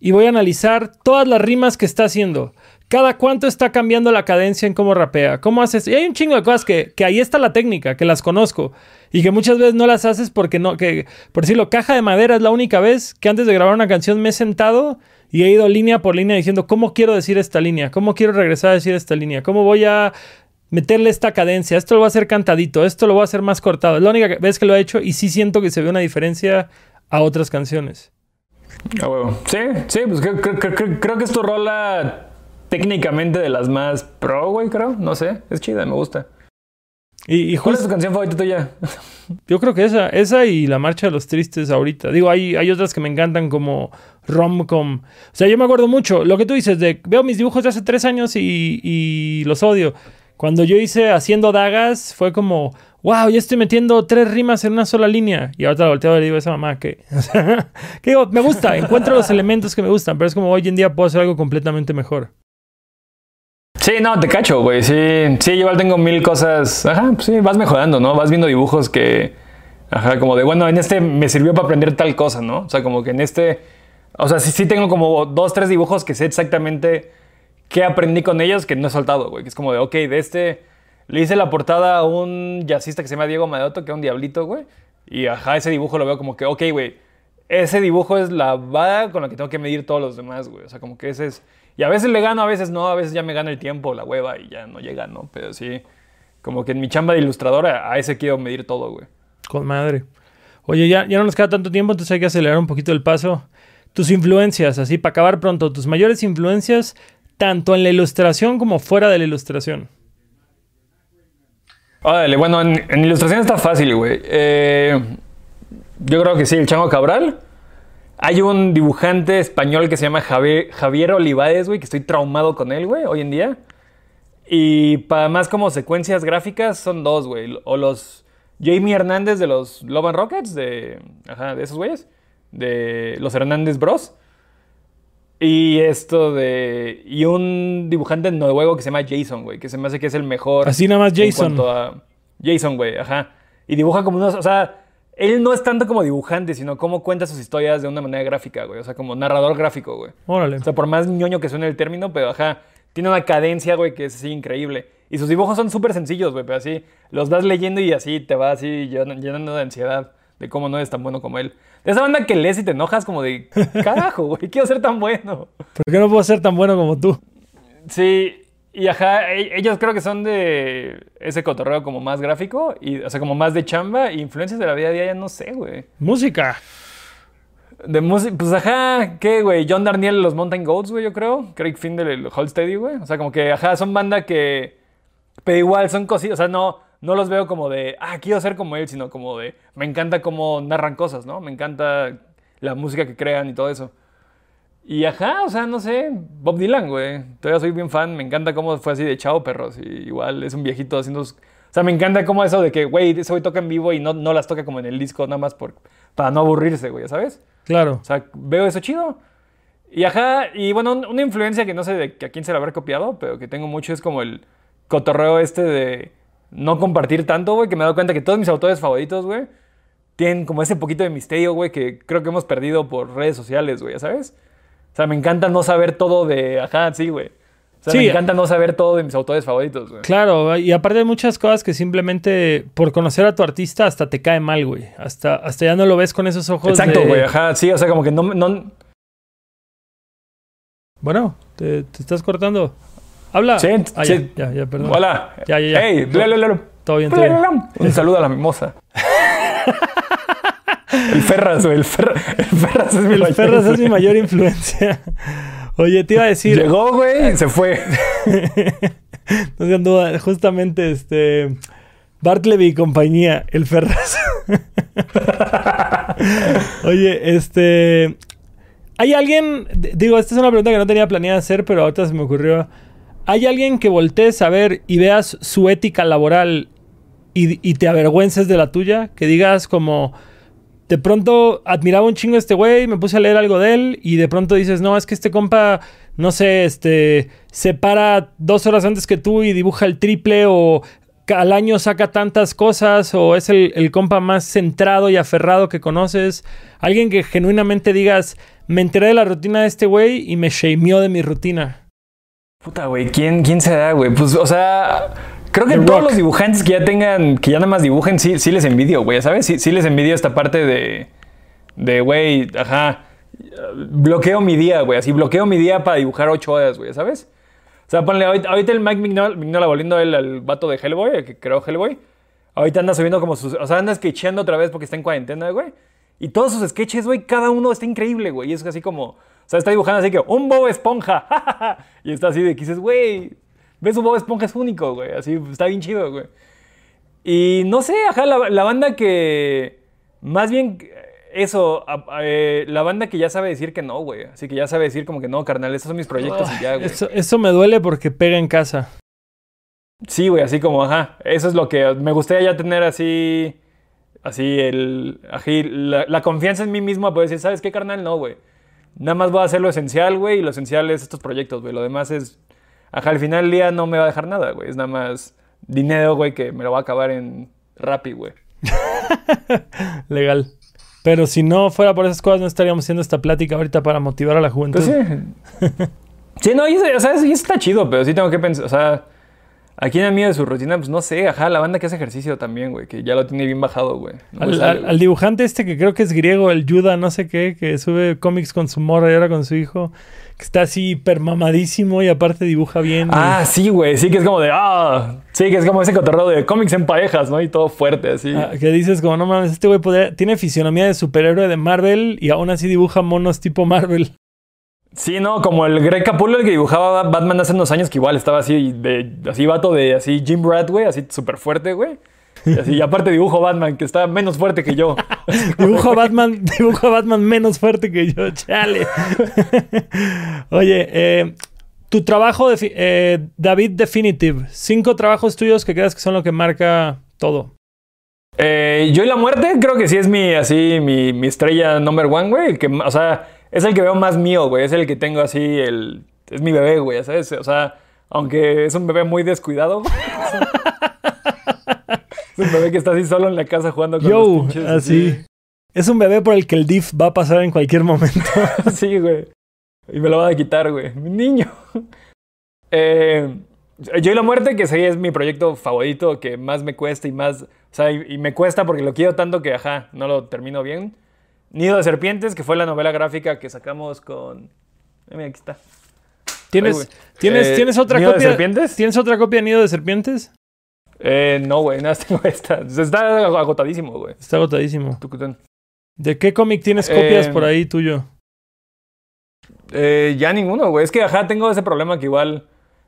y voy a analizar todas las rimas que está haciendo. Cada cuánto está cambiando la cadencia en cómo rapea, cómo haces. Y hay un chingo de cosas que, que ahí está la técnica, que las conozco. Y que muchas veces no las haces porque no, que, por decirlo, Caja de Madera es la única vez que antes de grabar una canción me he sentado y he ido línea por línea diciendo cómo quiero decir esta línea, cómo quiero regresar a decir esta línea, cómo voy a meterle esta cadencia, esto lo voy a hacer cantadito, esto lo voy a hacer más cortado. Es la única vez que lo he hecho y sí siento que se ve una diferencia a otras canciones. Huevo. Sí, sí, pues creo, creo- creo- creo que es tu rola técnicamente de las más pro, güey, creo. No sé, es chida, me gusta. Y, y ¿Cuál es tu canción favorita tuya? yo creo que esa, esa y la marcha de los tristes ahorita. Digo, hay, hay otras que me encantan como Romcom. O sea, yo me acuerdo mucho, lo que tú dices, de veo mis dibujos de hace tres años y, y los odio. Cuando yo hice Haciendo Dagas, fue como, wow, ya estoy metiendo tres rimas en una sola línea. Y ahorita volteo y digo a esa mamá que, que digo, me gusta, encuentro los elementos que me gustan, pero es como hoy en día puedo hacer algo completamente mejor. Sí, no, te cacho, güey. Sí, sí, igual tengo mil cosas. Ajá, pues sí, vas mejorando, ¿no? Vas viendo dibujos que. Ajá, como de, bueno, en este me sirvió para aprender tal cosa, ¿no? O sea, como que en este. O sea, sí, sí tengo como dos, tres dibujos que sé exactamente qué aprendí con ellos que no he soltado, güey. Que es como de, ok, de este. Le hice la portada a un jazzista que se llama Diego Madoto, que es un diablito, güey. Y ajá, ese dibujo lo veo como que, ok, güey. Ese dibujo es la vara con la que tengo que medir todos los demás, güey. O sea, como que ese es. Y a veces le gano, a veces no, a veces ya me gana el tiempo, la hueva y ya no llega, ¿no? Pero sí, como que en mi chamba de ilustradora, a ese quiero medir todo, güey. Con madre. Oye, ya, ya no nos queda tanto tiempo, entonces hay que acelerar un poquito el paso. Tus influencias, así para acabar pronto, tus mayores influencias, tanto en la ilustración como fuera de la ilustración. Órale, bueno, en, en ilustración está fácil, güey. Eh, yo creo que sí, el Chango Cabral. Hay un dibujante español que se llama Javier, Javier Olivares, güey, que estoy traumado con él, güey, hoy en día. Y para más como secuencias gráficas son dos, güey. O los Jamie Hernández de los Love Rockets, de, ajá, de esos güeyes, de los Hernández Bros. Y esto de. Y un dibujante noruego que se llama Jason, güey. Que se me hace que es el mejor. Así nada más en Jason. cuanto a- Jason, güey, ajá. Y dibuja como unos. O sea, él no es tanto como dibujante, sino como cuenta sus historias de una manera gráfica, güey. O sea, como narrador gráfico, güey. Órale. O sea, por más ñoño que suene el término, pero ajá. Tiene una cadencia, güey, que es así increíble. Y sus dibujos son súper sencillos, güey, pero así los vas leyendo y así te va así llenando llenando de ansiedad de cómo no eres tan bueno como él. De esa banda que lees y te enojas como de, carajo, güey, quiero ser tan bueno. ¿Por qué no puedo ser tan bueno como tú? Sí, y ajá, e- ellos creo que son de ese cotorreo como más gráfico, y, o sea, como más de chamba, influencias de la vida diaria, no sé, güey. Música. De música, pues ajá, ¿qué, güey? John Darnielle, los Mountain Goats, güey, yo creo. Craig Findel, el Steady, güey. O sea, como que, ajá, son banda que. Pero igual son cositas, o sea, no, no los veo como de, ah, quiero ser como él, sino como de, me encanta cómo narran cosas, ¿no? Me encanta la música que crean y todo eso. Y ajá, o sea, no sé, Bob Dylan, güey. Todavía soy bien fan, me encanta cómo fue así de chao, perros. Y igual es un viejito haciendo. sus- O sea, me encanta cómo eso de que, güey, ese güey toca en vivo y no, no las toca como en el disco, nada más por, para no aburrirse, güey, ¿sabes? Claro. O sea, veo eso chido. Y ajá, y bueno, un- una influencia que no sé de que a quién se la habrá copiado, pero que tengo mucho es como el cotorreo este de no compartir tanto, güey, que me he dado cuenta que todos mis autores favoritos, güey, tienen como ese poquito de misterio, güey, que creo que hemos perdido por redes sociales, güey, ¿sabes? O sea, me encanta no saber todo de, ajá, sí, güey. O sea, Sí. me encanta no saber todo de mis autores favoritos, güey. Claro, y aparte hay muchas cosas que simplemente por conocer a tu artista hasta te cae mal, güey. Hasta, hasta ya no lo ves con esos ojos. Exacto, de- güey, ajá, sí, o sea, como que no, no, Bueno, te, te estás cortando. Habla. Sí, Ah, ya, ya, ya, perdón. Hola. Ya, ya, ya. Hey, bla, bla, bla. Todo bien, todo bien. Un saludo a la mimosa. el Ferras, güey. El, el Ferras es mi El mayor Ferras es mi influencia. mayor influencia. Oye, te iba a decir. Llegó, güey, y se fue. No sean duda, justamente este. Bartleby y compañía, el Ferraz. Oye, este. ¿Hay alguien? Digo, esta es una pregunta que no tenía planeada hacer, pero ahorita se me ocurrió. ¿Hay alguien que voltees a ver y veas su ética laboral y, te avergüences de la tuya? Que digas como. De pronto admiraba un chingo a este güey, me puse a leer algo de él y de pronto dices, no, es que este compa, no sé, este, se para dos horas antes que tú y dibuja el triple o al año saca tantas cosas o es el, el compa más centrado y aferrado que conoces. Alguien que genuinamente digas, me enteré de la rutina de este güey y me shameó de mi rutina. Puta, güey, ¿quién, ¿quién será, güey? Pues, o sea, creo que The todos Rock. los dibujantes que ya tengan, que ya nada más dibujen, sí, sí les envidio, güey, ¿sabes? Sí, sí les envidio esta parte de, de, güey, ajá, bloqueo mi día, güey, así bloqueo mi día para dibujar ocho horas, güey, ¿sabes? O sea, ponle, ahorita, ahorita el Mike Mignola, Mignola, volviendo él al vato de Hellboy, el que creó Hellboy, ahorita anda subiendo como sus, o sea, anda sketcheando otra vez porque está en cuarentena, güey. Y todos sus sketches, güey, cada uno está increíble, güey. Y es así como, sea, está dibujando así que un Bob Esponja, y está así de que dices, güey, ves un Bob Esponja es único, güey. Así, está bien chido, güey. Y no sé, ajá, la, la banda que, más bien, eso, eh, la banda que ya sabe decir que no, güey. Así que ya sabe decir como que no, carnal, esos son mis proyectos y ya, güey. Eso, eso me duele porque pega en casa. Sí, güey, así como, ajá. Eso es lo que me gustaría ya tener así. Así, el. Así, la, la confianza en mí mismo a poder decir, ¿sabes qué, carnal? No, güey. Nada más voy a hacer lo esencial, güey, y lo esencial es estos proyectos, güey. Lo demás es. Ajá, al final del día no me va a dejar nada, güey. Es nada más dinero, güey, que me lo va a acabar en Rappi, güey. Legal. Pero si no fuera por esas cosas, no estaríamos haciendo esta plática ahorita para motivar a la juventud. Pues sí. sí, no, y o sea, eso está chido, pero sí tengo que pensar, o sea, aquí en el mío de su rutina, pues no sé, ajá, la banda que hace ejercicio también, güey, que ya lo tiene bien bajado, güey. No Al, sale, al- güey. al dibujante este que creo que es griego, el Yuda, no sé qué, que sube cómics con su morra y ahora con su hijo, que está así hiper mamadísimo y aparte dibuja bien. y- Ah, sí, güey, sí que es como de, ah, sí que es como ese cotorreo de cómics en parejas, ¿no? Y todo fuerte, así. Ah, que dices como, no mames, este güey podría- tiene fisionomía de superhéroe de Marvel y aún así dibuja monos tipo Marvel. Sí, no, como el Greg Capullo, el que dibujaba Batman hace unos años, que igual estaba así, de, así vato de, así Jim güey, así súper fuerte, güey. Y, así, y aparte dibujo Batman, que está menos fuerte que yo. dibujo Batman, dibujo Batman menos fuerte que yo, chale. Oye, eh, tu trabajo, eh, David Definitive. Cinco trabajos tuyos que creas que son lo que marca todo. Eh, yo y la muerte creo que sí es mi, así, mi, mi estrella number one, güey. Que, o sea, es el que veo más mío, güey. Es el que tengo así, el... Es mi bebé, güey, ¿sabes? O sea, aunque es un bebé muy descuidado. es un bebé que está así solo en la casa jugando con los Yo, pinches, así. Es un bebé por el que el diff va a pasar en cualquier momento. Sí, güey. Y me lo van a quitar, güey. Mi niño. Eh, yo y la muerte, que sí es mi proyecto favorito, que más me cuesta y más... O sea, y, y me cuesta porque lo quiero tanto que, ajá, no lo termino bien. Nido de Serpientes, que fue la novela gráfica que sacamos con... Mira, aquí está. ¿Tienes, Ay. ¿tienes, Eh, ¿tienes otra ¿Nido de copia? serpientes? ¿Tienes otra copia de Nido de Serpientes? Eh, no, güey, nada, tengo esta. Está agotadísimo, güey. Está agotadísimo. Tucután. ¿De qué cómic tienes copias Eh, por ahí tuyo? Eh, ya ninguno, güey. Es que, ajá, tengo ese problema que igual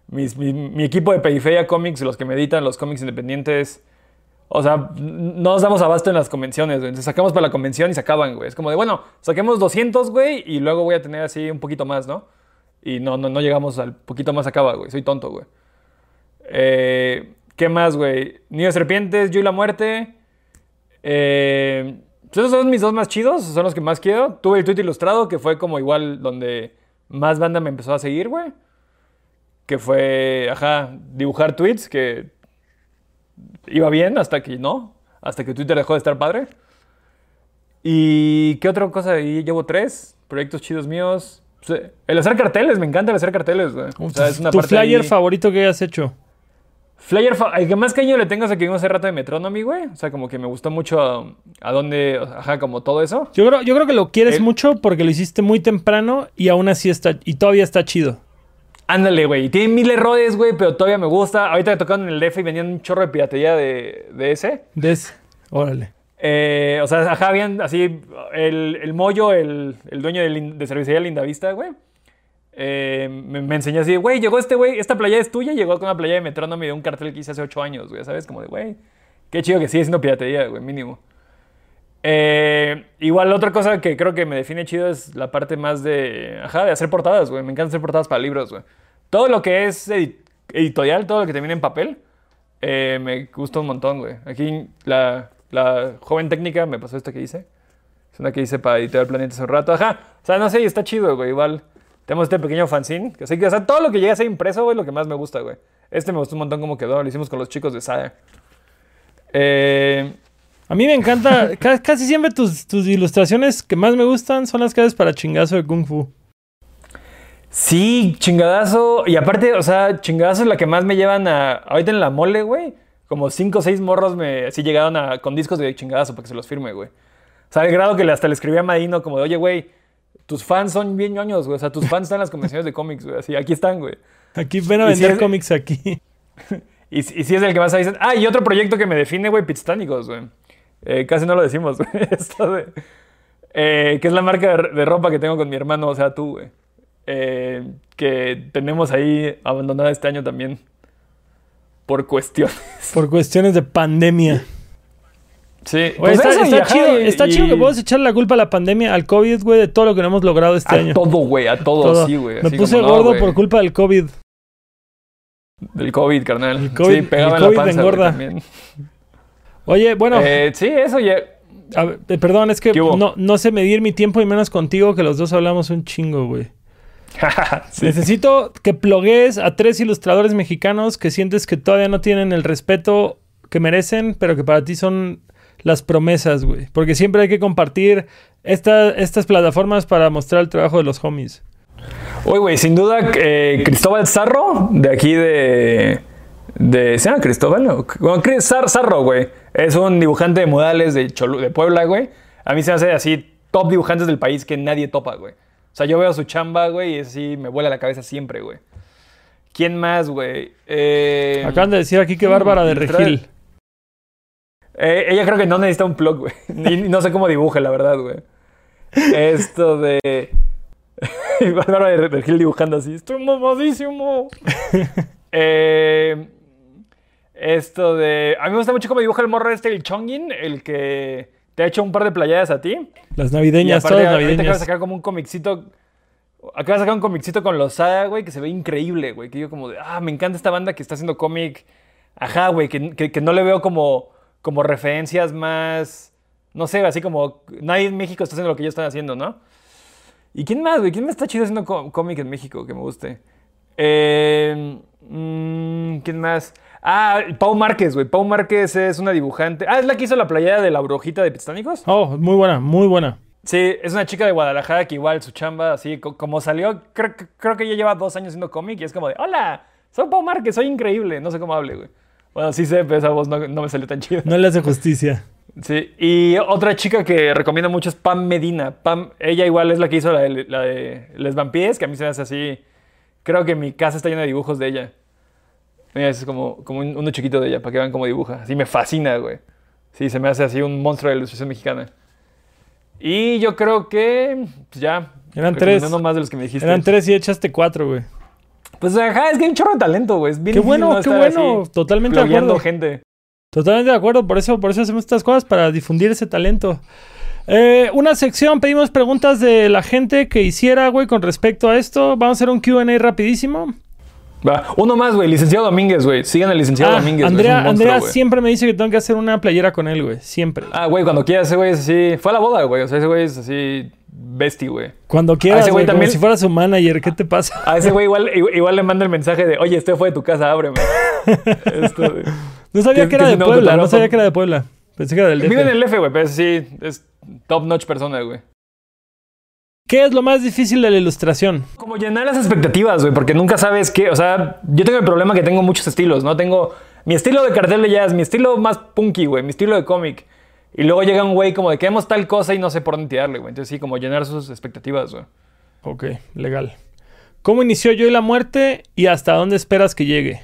mis- mi, mi equipo de Periferia Comics, los que me editan los cómics independientes, o sea, no nos damos abasto en las convenciones, güey. Entonces sacamos para la convención y se acaban, güey. Es como de, bueno, saquemos 200, güey, y luego voy a tener así un poquito más, ¿no? Y no, no, llegamos al poquito más acaba, güey. Soy tonto, güey. Eh, ¿Qué más, güey? Nido de Serpientes, Yo y la Muerte. Eh, pues esos son mis dos más chidos, son los que más quiero. Tuve el tweet ilustrado, que fue como igual donde más banda me empezó a seguir, güey. Que fue, ajá, dibujar tweets, que iba bien hasta que no, hasta que Twitter dejó de estar padre. ¿Y qué otra cosa? llevo tres proyectos chidos míos. El hacer carteles, me encanta el hacer carteles, güey. O sea, es una ¿Tu parte flyer ahí- favorito que hayas hecho? Flyer, fa- el que más cariño le tengo es el que vimos hace rato de Metronomy, güey. O sea, como que me gustó mucho a, a dónde, ajá, como todo eso. Yo creo, yo creo que lo quieres El- mucho porque lo hiciste muy temprano y aún así está, y todavía está chido. Ándale, güey. Tiene mil errores, güey, pero todavía me gusta. Ahorita me tocaron en el DF y venían un chorro de piratería de, de ese. Des, órale. Eh, o sea, ajá, habían así el, el Moyo, el, el dueño de, de cervecería Lindavista, güey. eh, me, me enseñó así, güey, llegó este güey, esta playa es tuya, llegó con una playa de Metrónomo y de un cartel que hice hace ocho años, güey, ¿sabes? Como de, güey, qué chido que sigue siendo piratería, güey, mínimo. Eh, igual otra cosa que creo que me define chido es la parte más de, ajá, de hacer portadas, güey. Me encanta hacer portadas para libros, güey. Todo lo que es edi- editorial, todo lo que termina en papel, eh, me gusta un montón, güey. Aquí la, joven técnica me pasó esta que hice. Es una que hice para Editorial Planeta hace un rato. Ajá. O sea, no sé, está chido, güey. Igual tenemos este pequeño fanzine. Que, o sea, todo lo que llega a ser impreso, güey, lo que más me gusta, güey. Este me gustó un montón cómo quedó. Lo hicimos con los chicos de Saga. Eh, A mí me encanta, ca- casi siempre tus, tus ilustraciones que más me gustan son las que haces para chingazo de Kung Fu. Sí, chingadazo. Y aparte, o sea, chingadazo es la que más me llevan a. Ahorita en la mole, güey. Como cinco o seis morros me así llegaron a, con discos de chingadazo para que se los firme, güey. O sea, al grado que hasta le escribí a Madino como de, oye, güey, tus fans son bien ñoños, güey. O sea, tus fans están en las convenciones de cómics, güey. Así, aquí están, güey. Aquí ven a si vender cómics aquí. Y, y sí es el que más dicen. Ah, y otro proyecto que me define, güey, Pitstánicos, güey. Eh, casi no lo decimos, güey. Esto de. eh, que es la marca de, de ropa que tengo con mi hermano, o sea, tú, güey. Eh, que tenemos ahí abandonada este año también. Por cuestiones. Por cuestiones de pandemia. Sí, pues está chido, y- está y chido que puedas echar la culpa a la pandemia, al COVID, güey, de todo lo que no hemos logrado este A año. todo, güey, a todo, Todo. sí, güey. Me puse como, gordo por culpa del COVID. Del COVID, carnal. El COVID- sí, pegaba el en COVID la panza, engorda. también. Oye, bueno, Eh, sí, eso ya. a ver, eh, perdón, es que no, no sé medir mi tiempo y menos contigo, que los dos hablamos un chingo, güey. Sí. Necesito que plugues a tres ilustradores mexicanos que sientes que todavía no tienen el respeto que merecen, pero que para ti son las promesas, güey. Porque siempre hay que compartir esta- estas plataformas para mostrar el trabajo de los homies. Oye, güey, sin duda, eh, Cristóbal Zarro, de aquí de. de ¿Se llama Cristóbal? Bueno, Zar- Zarro, güey. Es un dibujante de modales de, Cholu- de Puebla, güey. A mí se me hace así top dibujantes del país que nadie topa, güey. O sea, yo veo su chamba, güey, y así me vuela la cabeza siempre, güey. ¿Quién más, güey? Eh, Acaban de decir aquí que Bárbara de Regil. eh, ella creo que no necesita un plug, güey. Ni- no sé cómo dibuje, la verdad, güey. Esto de. Bárbara de Regil dibujando así. Estoy mamadísimo. Eh, Esto de. A mí me gusta mucho cómo dibuja el morro este, el Chongin, el que te ha hecho un par de playadas a ti. Las navideñas, aparte, todas ahorita acaba de navideñas. sacar como un comicito. Acaba de sacar un comicito con los Saga, güey, que se ve increíble, güey. Que yo como de, ah, me encanta esta banda que está haciendo cómic. Ajá, güey, que, que- que no le veo como, como referencias más, no sé, así como nadie en México está haciendo lo que ellos están haciendo, ¿no? ¿Y quién más, güey? ¿Quién más está chido haciendo có- cómic en México que me guste? Eh, mm, ¿Quién más? Ah, Pau Márquez, güey. Pau Márquez es una dibujante. Ah, es la que hizo la playera de la brujita de Pitánicos. Oh, muy buena, muy buena. Sí, es una chica de Guadalajara que igual su chamba, así co- como salió, creo, que- creo que ella lleva dos años haciendo cómic y es como de, hola, soy Pau Márquez, soy increíble, no sé cómo hable, güey. Bueno, sí sé, pero esa voz no, no me salió tan chida. No le hace justicia. Sí, y otra chica que recomiendo mucho es Pam Medina. Pam, ella igual es la que hizo la de, la de Les Vampires, que a mí se me hace así, creo que mi casa está llena de dibujos de ella. Mira, es como, como un- uno chiquito de ella, para que vean cómo dibuja. Así me fascina, güey. Sí, se me hace así un monstruo de la ilustración mexicana. Y yo creo que, pues ya. Eran tres. más de los que me dijiste. Eran tres y echaste cuatro, güey. Pues ajá, es que hay un chorro de talento, güey. Es bien Qué bueno, no qué bueno. Totalmente de acuerdo. gente. Totalmente de acuerdo. Por eso, por eso hacemos estas cosas, para difundir ese talento. Eh, una sección, pedimos preguntas de la gente que hiciera, güey, con respecto a esto. Vamos a hacer un QA rapidísimo. Va, uno más, güey. Licenciado Domínguez, güey. Sigan al licenciado Ah, Domínguez. Andrea, monstruo, Andrea siempre me dice que tengo que hacer una playera con él, güey. Siempre. Ah, güey, cuando quieras, ese güey es así. Fue a la boda, güey. O sea, ese güey es así. Bestie, güey. Cuando quieras, ese güey como también- si fuera su manager. ¿Qué te pasa? A ese güey igual, igual, le manda el mensaje de, oye, este fue de tu casa, ábreme. Esto, güey. No sabía Que- era de Puebla. No sabía que era de Puebla. Pensé que era del DF. Vive en el F, güey, pero sí, es top notch persona, güey. ¿Qué es lo más difícil de la ilustración? Como llenar las expectativas, güey, porque nunca sabes qué. O sea, yo tengo el problema que tengo muchos estilos, ¿no? Tengo mi estilo de cartel de jazz, mi estilo más punky, güey, mi estilo de cómic. Y luego llega un güey como de queremos tal cosa y no sé por dónde tirarle, güey. Entonces sí, como llenar sus expectativas, güey. Ok, legal. ¿Cómo inició yo y la muerte y hasta dónde esperas que llegue?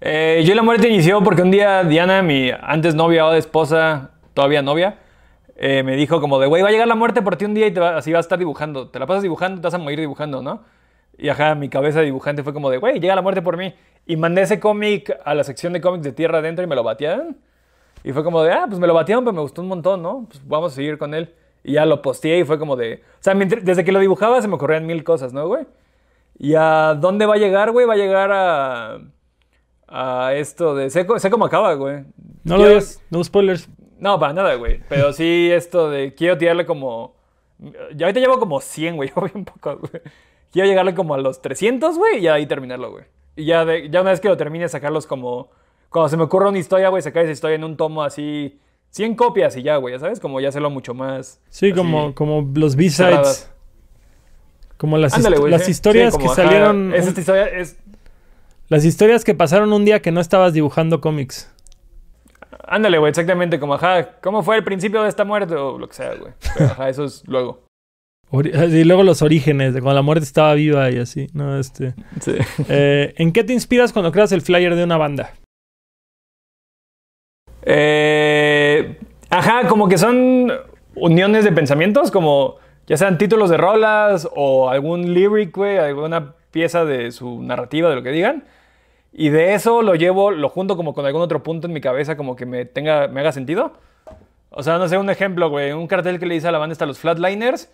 Eh, yo y la muerte inició porque un día Diana, mi antes novia o esposa, todavía novia, eh, me dijo como de, güey, va a llegar la muerte por ti un día y te va- así vas a estar dibujando. Te la pasas dibujando, te vas a morir dibujando, ¿no? Y ajá, mi cabeza de dibujante fue como de, güey, llega la muerte por mí. Y mandé ese cómic a la sección de cómics de Tierra Adentro y me lo batearon. Y fue como de, ah, pues me lo batearon, pero me gustó un montón, ¿no? Pues vamos a seguir con él. Y ya lo posteé y fue como de... O sea, mientras- desde que lo dibujaba se me ocurrían mil cosas, ¿no, güey? ¿Y a dónde va a llegar, güey? Va a llegar a... A esto de... Sé, sé cómo acaba, güey. No lo digas, no spoilers. No, para nada, güey. Pero sí esto de... Quiero tirarle como... Ya ahorita llevo como 100, güey. Llevo bien poco, güey. Quiero llegarle como a los 300, güey, y ahí terminarlo, güey. Y ya, de- ya una vez que lo termine, sacarlos como... Cuando se me ocurra una historia, güey, sacar esa historia en un tomo así... 100 copias y ya, güey, ya sabes, como ya hacerlo mucho más... Sí, así, como, como los B-sides. Como las, Ándale, hist- güey. las historias Sí, que ajá, salieron. es esta historia es... Las historias que pasaron un día que no estabas dibujando cómics. Ándale, güey, exactamente, como, ajá, ¿cómo fue el principio de esta muerte? O lo que sea, güey. Pero, ajá, eso es luego. Y luego los orígenes, de cuando la muerte estaba viva y así. No, este. Sí. Eh, ¿En qué te inspiras cuando creas el flyer de una banda? Eh, ajá, como que son uniones de pensamientos, como ya sean títulos de rolas o algún lyric, güey, alguna pieza de su narrativa, de lo que digan. Y de eso lo llevo, lo junto como con algún otro punto en mi cabeza, como que me, tenga, me haga sentido. O sea, no sé, un ejemplo, güey, un cartel que le hice a la banda está los Flatliners.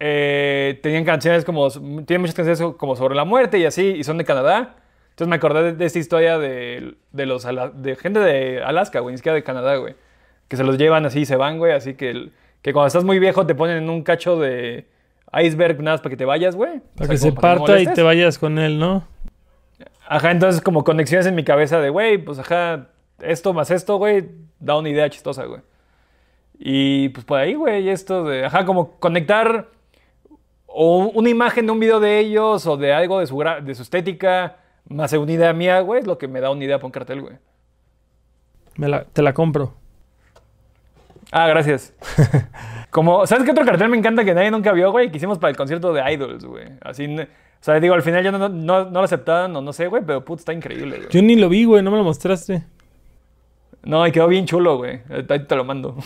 eh, tenían canciones como, tienen muchas canciones como sobre la muerte y así, y son de Canadá. Entonces me acordé de, de esta historia de, de los de gente de Alaska, güey, ni siquiera de Canadá, güey. Que se los llevan así y se van, güey. Así que, el- que cuando estás muy viejo te ponen en un cacho de iceberg nada más para que te vayas, güey. Para O sea, que se para parta y molestes. te vayas con él, ¿no? Ajá, entonces como conexiones en mi cabeza de, güey, pues ajá, esto más esto, güey, da una idea chistosa, güey. Y pues por ahí, güey, esto de, ajá, como conectar o una imagen de un video de ellos o de algo de su, de su estética más una idea mía, güey, es lo que me da una idea para un cartel, güey. Me la- te la compro. Ah, gracias. Como, ¿sabes qué otro cartel me encanta que nadie nunca vio, güey? Que hicimos para el concierto de Idols, güey. Así, sea, digo, al final ya no, no, no, lo aceptaban o no sé, güey, pero putz, está increíble, güey. Yo ni lo vi, güey, no me lo mostraste. No, y quedó bien chulo, güey. Ahí te lo mando.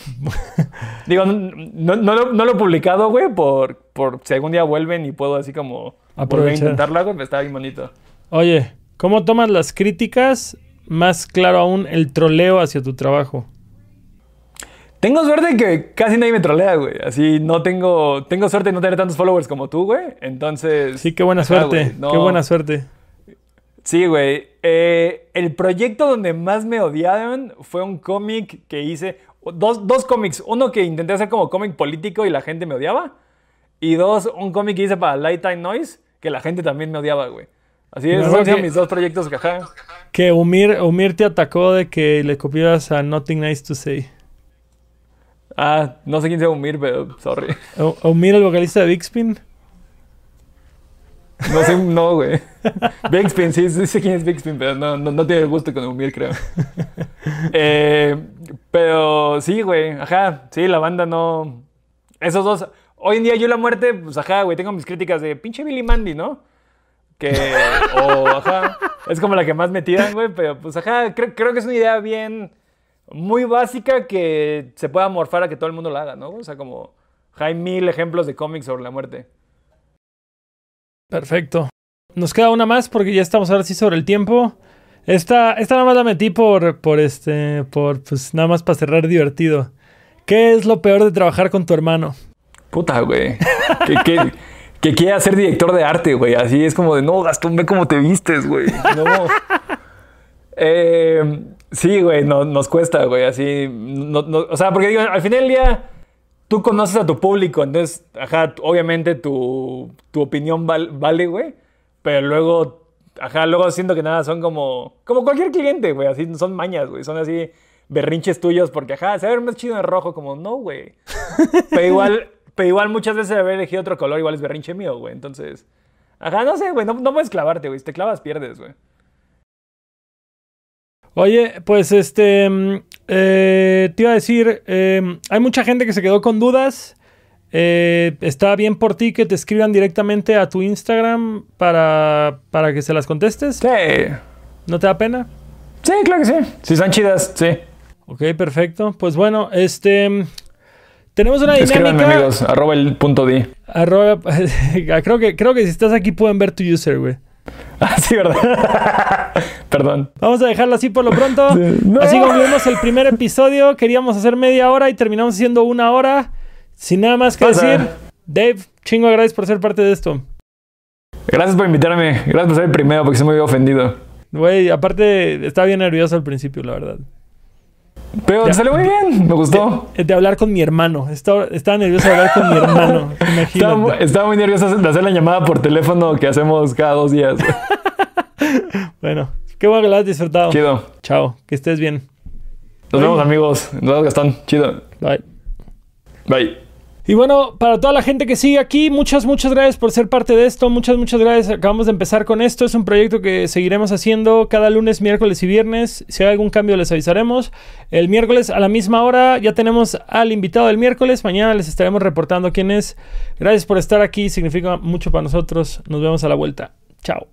Digo, no, no, lo, no lo he publicado, güey, por, por si algún día vuelven y puedo así como Aprovechar. intentarlo, güey, pero está bien bonito. Oye, ¿Cómo tomas las críticas? Más claro aún, el troleo hacia tu trabajo. Tengo suerte que casi nadie me trolea, güey. Así no tengo. Tengo suerte de no tener tantos followers como tú, güey. Entonces. Sí, qué buena suerte. güey, no- Qué buena suerte. Sí, güey. Eh, el proyecto donde más me odiaron fue un cómic que hice. Dos, dos cómics. Uno que intenté hacer como cómic político y la gente me odiaba. Y dos, un cómic que hice para Lifetime Noise que la gente también me odiaba, güey. Así es, esos que- mis dos proyectos que ajá. Que Umir, Umir te atacó de que le copias a Nothing Nice to Say. Ah, no sé quién sea Umir, pero sorry. Umir, el vocalista de Big Spin. No sé, no, güey. Big Spin, sí, sí sé quién es Big Spin, pero no, no, no tiene el gusto con Umir, creo. Eh, pero sí, güey, ajá, sí, la banda no... Esos dos... Hoy en día yo la muerte, pues ajá, güey, tengo mis críticas de pinche Billy Mandy, ¿no? Que... O ajá, es como la que más me tiran, güey, pero pues ajá, creo, creo que es una idea bien... Muy básica que se pueda morfar a que todo el mundo la haga, ¿no? O sea, como... Hay mil ejemplos de cómics sobre la muerte. Perfecto. Nos queda una más porque ya estamos ahora sí sobre el tiempo. Esta, esta nada más la metí por, por este, por, pues nada más para cerrar divertido. ¿Qué es lo peor de trabajar con tu hermano? Puta, güey. que quiera ser director de arte, güey. Así es como de, no, Gastón, ve cómo te vistes, güey. No. Eh, sí, güey, no, nos cuesta, güey. Así, no- no- o sea, porque digo, al final del día, tú conoces a tu público, entonces, ajá, obviamente tu, tu opinión val- vale, güey. Pero luego, ajá, luego siento que nada, son como, como cualquier cliente, güey. Así son mañas, güey. Son así berrinches tuyos porque, ajá, se va a ver más chido en rojo, como, no, güey. Pero igual, pero igual muchas veces haber elegido otro color igual es berrinche mío, güey. Entonces, ajá, no sé, güey, no, no puedes clavarte, güey. Si te clavas, pierdes, güey. Oye, pues este, mm, eh, te iba a decir, eh, hay mucha gente que se quedó con dudas. Eh, está bien por ti que te escriban directamente a tu Instagram para, para que se las contestes. Sí. ¿No te da pena? Sí, claro que sí. Si son chidas, sí. Ok, perfecto. Pues bueno, este. Tenemos una Escríbanme, dinámica. amigos. Arroba el punto D. Arroba- creo, que, creo que si estás aquí pueden ver tu user, güey. Ah, sí, ¿verdad? Perdón. Vamos a dejarlo así por lo pronto. No. Así concluimos el primer episodio. Queríamos hacer media hora y terminamos haciendo una hora. Sin nada más que Pasa. decir, Dave, chingo gracias por ser parte de esto. Gracias por invitarme. Gracias por ser el primero porque estoy muy ofendido. Güey, aparte estaba bien nervioso al principio, la verdad. Pero te salió muy bien. Me gustó. De, de hablar con mi hermano. Estaba, estaba nervioso de hablar con mi hermano. Estaba, estaba muy nervioso de hacer la llamada por teléfono que hacemos cada dos días. Bueno, qué bueno que lo has disfrutado. Chido. Chao, que estés bien. Nos vemos, amigos. Nos vemos, Gastón. Chido. Bye. Bye. Y bueno, para toda la gente que sigue aquí, muchas, muchas gracias por ser parte de esto. Muchas, muchas gracias. Acabamos de empezar con esto. Es un proyecto que seguiremos haciendo cada lunes, miércoles y viernes. Si hay algún cambio, les avisaremos. El miércoles a la misma hora ya tenemos al invitado del miércoles. Mañana les estaremos reportando quién es. Gracias por estar aquí. Significa mucho para nosotros. Nos vemos a la vuelta. Chao.